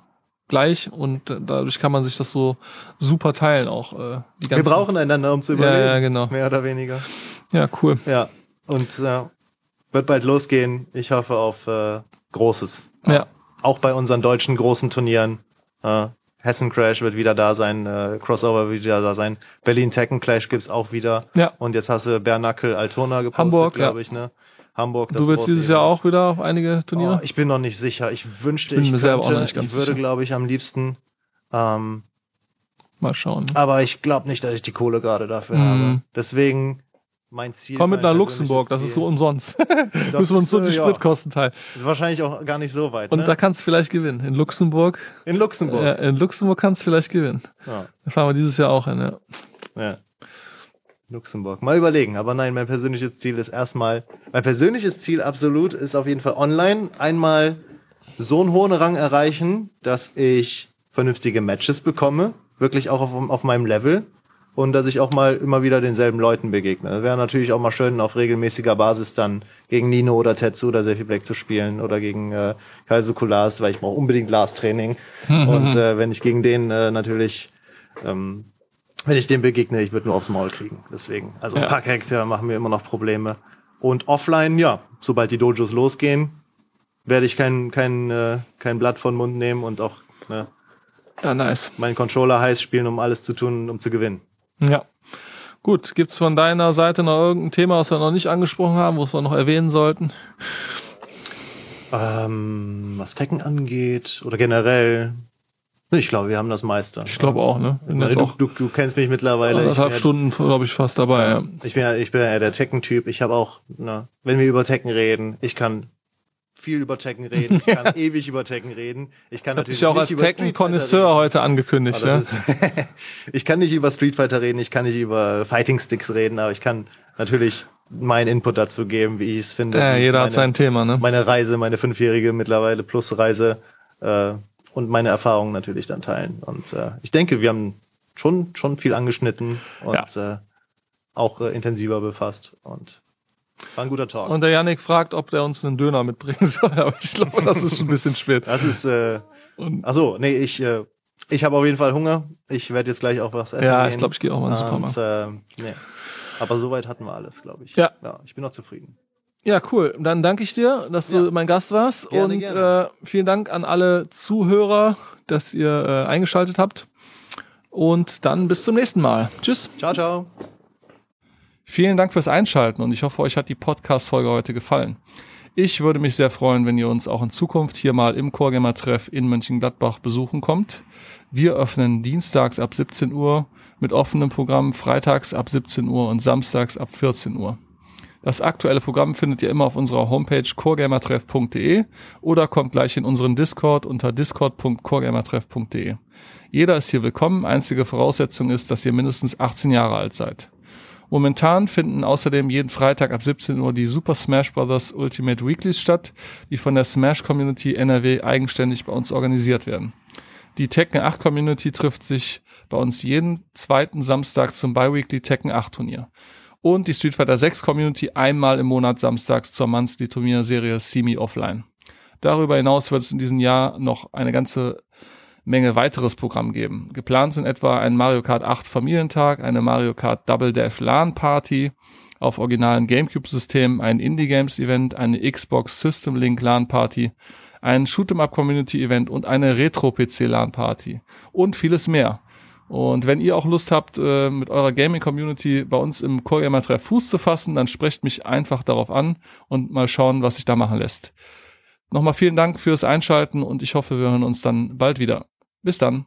gleich und dadurch kann man sich das so super teilen auch. Äh, die wir ganzen- brauchen einander, um zu Ja, überleben. ja, genau. Mehr oder weniger. Ja, cool. Ja, und äh, wird bald losgehen. Ich hoffe auf äh, Großes. Ja. Auch bei unseren deutschen großen Turnieren. Äh, Hessen Crash wird wieder da sein, äh, Crossover wird wieder da sein. Berlin Tekken Clash gibt's auch wieder. Ja. Und jetzt hast du Bernackel Altona gepostet, Hamburg, glaube ja. ich, ne? Hamburg. Du willst große dieses Jahr auch wieder auf einige Turniere? Oh, ich bin noch nicht sicher. Ich wünschte, Bin ich mir selber auch noch nicht ganz ich würde, glaube ich, am liebsten. Ähm, Mal schauen. aber ich glaube nicht, dass ich die Kohle gerade dafür Mhm. habe. Deswegen mein Ziel. Komm mit nach Luxemburg, das ist so umsonst. Müssen wir uns so die äh, ja. Spritkosten teilen. Ist wahrscheinlich auch gar nicht so weit. Und ne? da kannst du vielleicht gewinnen. In Luxemburg. In Luxemburg. Ja, in Luxemburg kannst du vielleicht gewinnen. Ja. Da fahren wir dieses Jahr auch hin, ja. ja. Luxemburg. Mal überlegen. Aber nein, mein persönliches Ziel ist erstmal, mein persönliches Ziel absolut ist auf jeden Fall online einmal so einen hohen Rang erreichen, dass ich vernünftige Matches bekomme. Wirklich auch auf, auf meinem Level. Und dass ich auch mal immer wieder denselben Leuten begegne. Das wäre natürlich auch mal schön, auf regelmäßiger Basis dann gegen Nino oder Tetsu oder Selfie Black zu spielen oder gegen äh, Kaiso Kulas, weil ich brauche unbedingt Last Training. Und äh, wenn ich gegen den äh, natürlich ähm, wenn ich dem begegne, ich würde nur aufs Maul kriegen. Deswegen, also Ja. ein paar Charaktere machen mir immer noch Probleme. Und offline, ja, sobald die Dojos losgehen, werde ich kein, kein, äh, kein Blatt von Mund nehmen und auch ne, Ja, nice. meinen Controller heiß spielen, um alles zu tun, um zu gewinnen. Ja. Gut, gibt's von deiner Seite noch irgendein Thema, was wir noch nicht angesprochen haben, was wir noch erwähnen sollten? Ähm, was Tekken angeht oder generell, ich glaube, wir haben das meiste. Ich glaube auch, ne? Du, auch du, du kennst mich mittlerweile. Bin, anderthalb Stunden, glaube ich, fast dabei, ja. ich bin ja, ich bin ja der Tekken-Typ. Ich habe auch, ne, wenn wir über Tekken reden, ich kann viel über Tekken reden, ich kann ewig über Tekken reden. Ich kann Hat natürlich dich ja auch als Tekken-Konnoisseur reden. heute angekündigt, ja. das ist- ich kann nicht über Street Fighter reden, ich kann nicht über Fighting Sticks reden, aber ich kann natürlich meinen Input dazu geben, wie ich es finde. Ja, jeder meine, hat sein Thema, ne? meine Reise, meine fünfjährige mittlerweile plus Reise äh, und meine Erfahrungen natürlich dann teilen. Und äh, ich denke, wir haben schon schon viel angeschnitten und äh, auch äh, intensiver befasst und war ein guter Talk. Und der Yannick fragt, ob der uns einen Döner mitbringen soll, aber ich glaube, das ist ein bisschen spät. das ist äh, Und, ach so, nee, ich äh, ich habe auf jeden Fall Hunger. Ich werde jetzt gleich auch was essen ja, gehen. ich glaube, ich gehe auch mal ins Supermarkt. Und, äh, nee. Aber soweit hatten wir alles, glaube ich. Ja. ja. Ich bin noch zufrieden. Ja, cool. Dann danke ich dir, dass du Ja. mein Gast warst. Gerne, und gerne. Äh, vielen Dank an alle Zuhörer, dass ihr äh, eingeschaltet habt. Und dann bis zum nächsten Mal. Tschüss. Ciao, ciao. Vielen Dank fürs Einschalten und ich hoffe, euch hat die Podcast-Folge heute gefallen. Ich würde mich sehr freuen, wenn ihr uns auch in Zukunft hier mal im Chorgamer-Treff in Mönchengladbach besuchen kommt. Wir öffnen dienstags ab 17 Uhr mit offenem Programm, freitags ab 17 Uhr und samstags ab 14 Uhr. Das aktuelle Programm findet ihr immer auf unserer Homepage coregamertreff.de oder kommt gleich in unseren Discord unter discord.coregamertreff.de. Jeder ist hier willkommen. Einzige Voraussetzung ist, dass ihr mindestens 18 Jahre alt seid. Momentan finden außerdem jeden Freitag ab 17 Uhr die Super Smash Bros. Ultimate Weeklies statt, die von der Smash Community NRW eigenständig bei uns organisiert werden. Die Tekken 8 Community trifft sich bei uns jeden zweiten Samstag zum Biweekly Tekken 8 Turnier. Und die Street Fighter 6 Community einmal im Monat samstags zur Monthly Turnierserie Semi Offline. Darüber hinaus wird es in diesem Jahr noch eine ganze Menge weiteres Programm geben. Geplant sind etwa ein Mario Kart 8 Familientag, eine Mario Kart Double Dash LAN Party auf originalen GameCube-Systemen, ein Indie Games Event, eine Xbox System Link LAN Party, ein Shoot'em Up Community Event und eine Retro PC LAN Party und vieles mehr. Und wenn ihr auch Lust habt, äh, mit eurer Gaming-Community bei uns im Core Gamer Treff Fuß zu fassen, dann sprecht mich einfach darauf an und mal schauen, was sich da machen lässt. Nochmal vielen Dank fürs Einschalten und ich hoffe, wir hören uns dann bald wieder. Bis dann.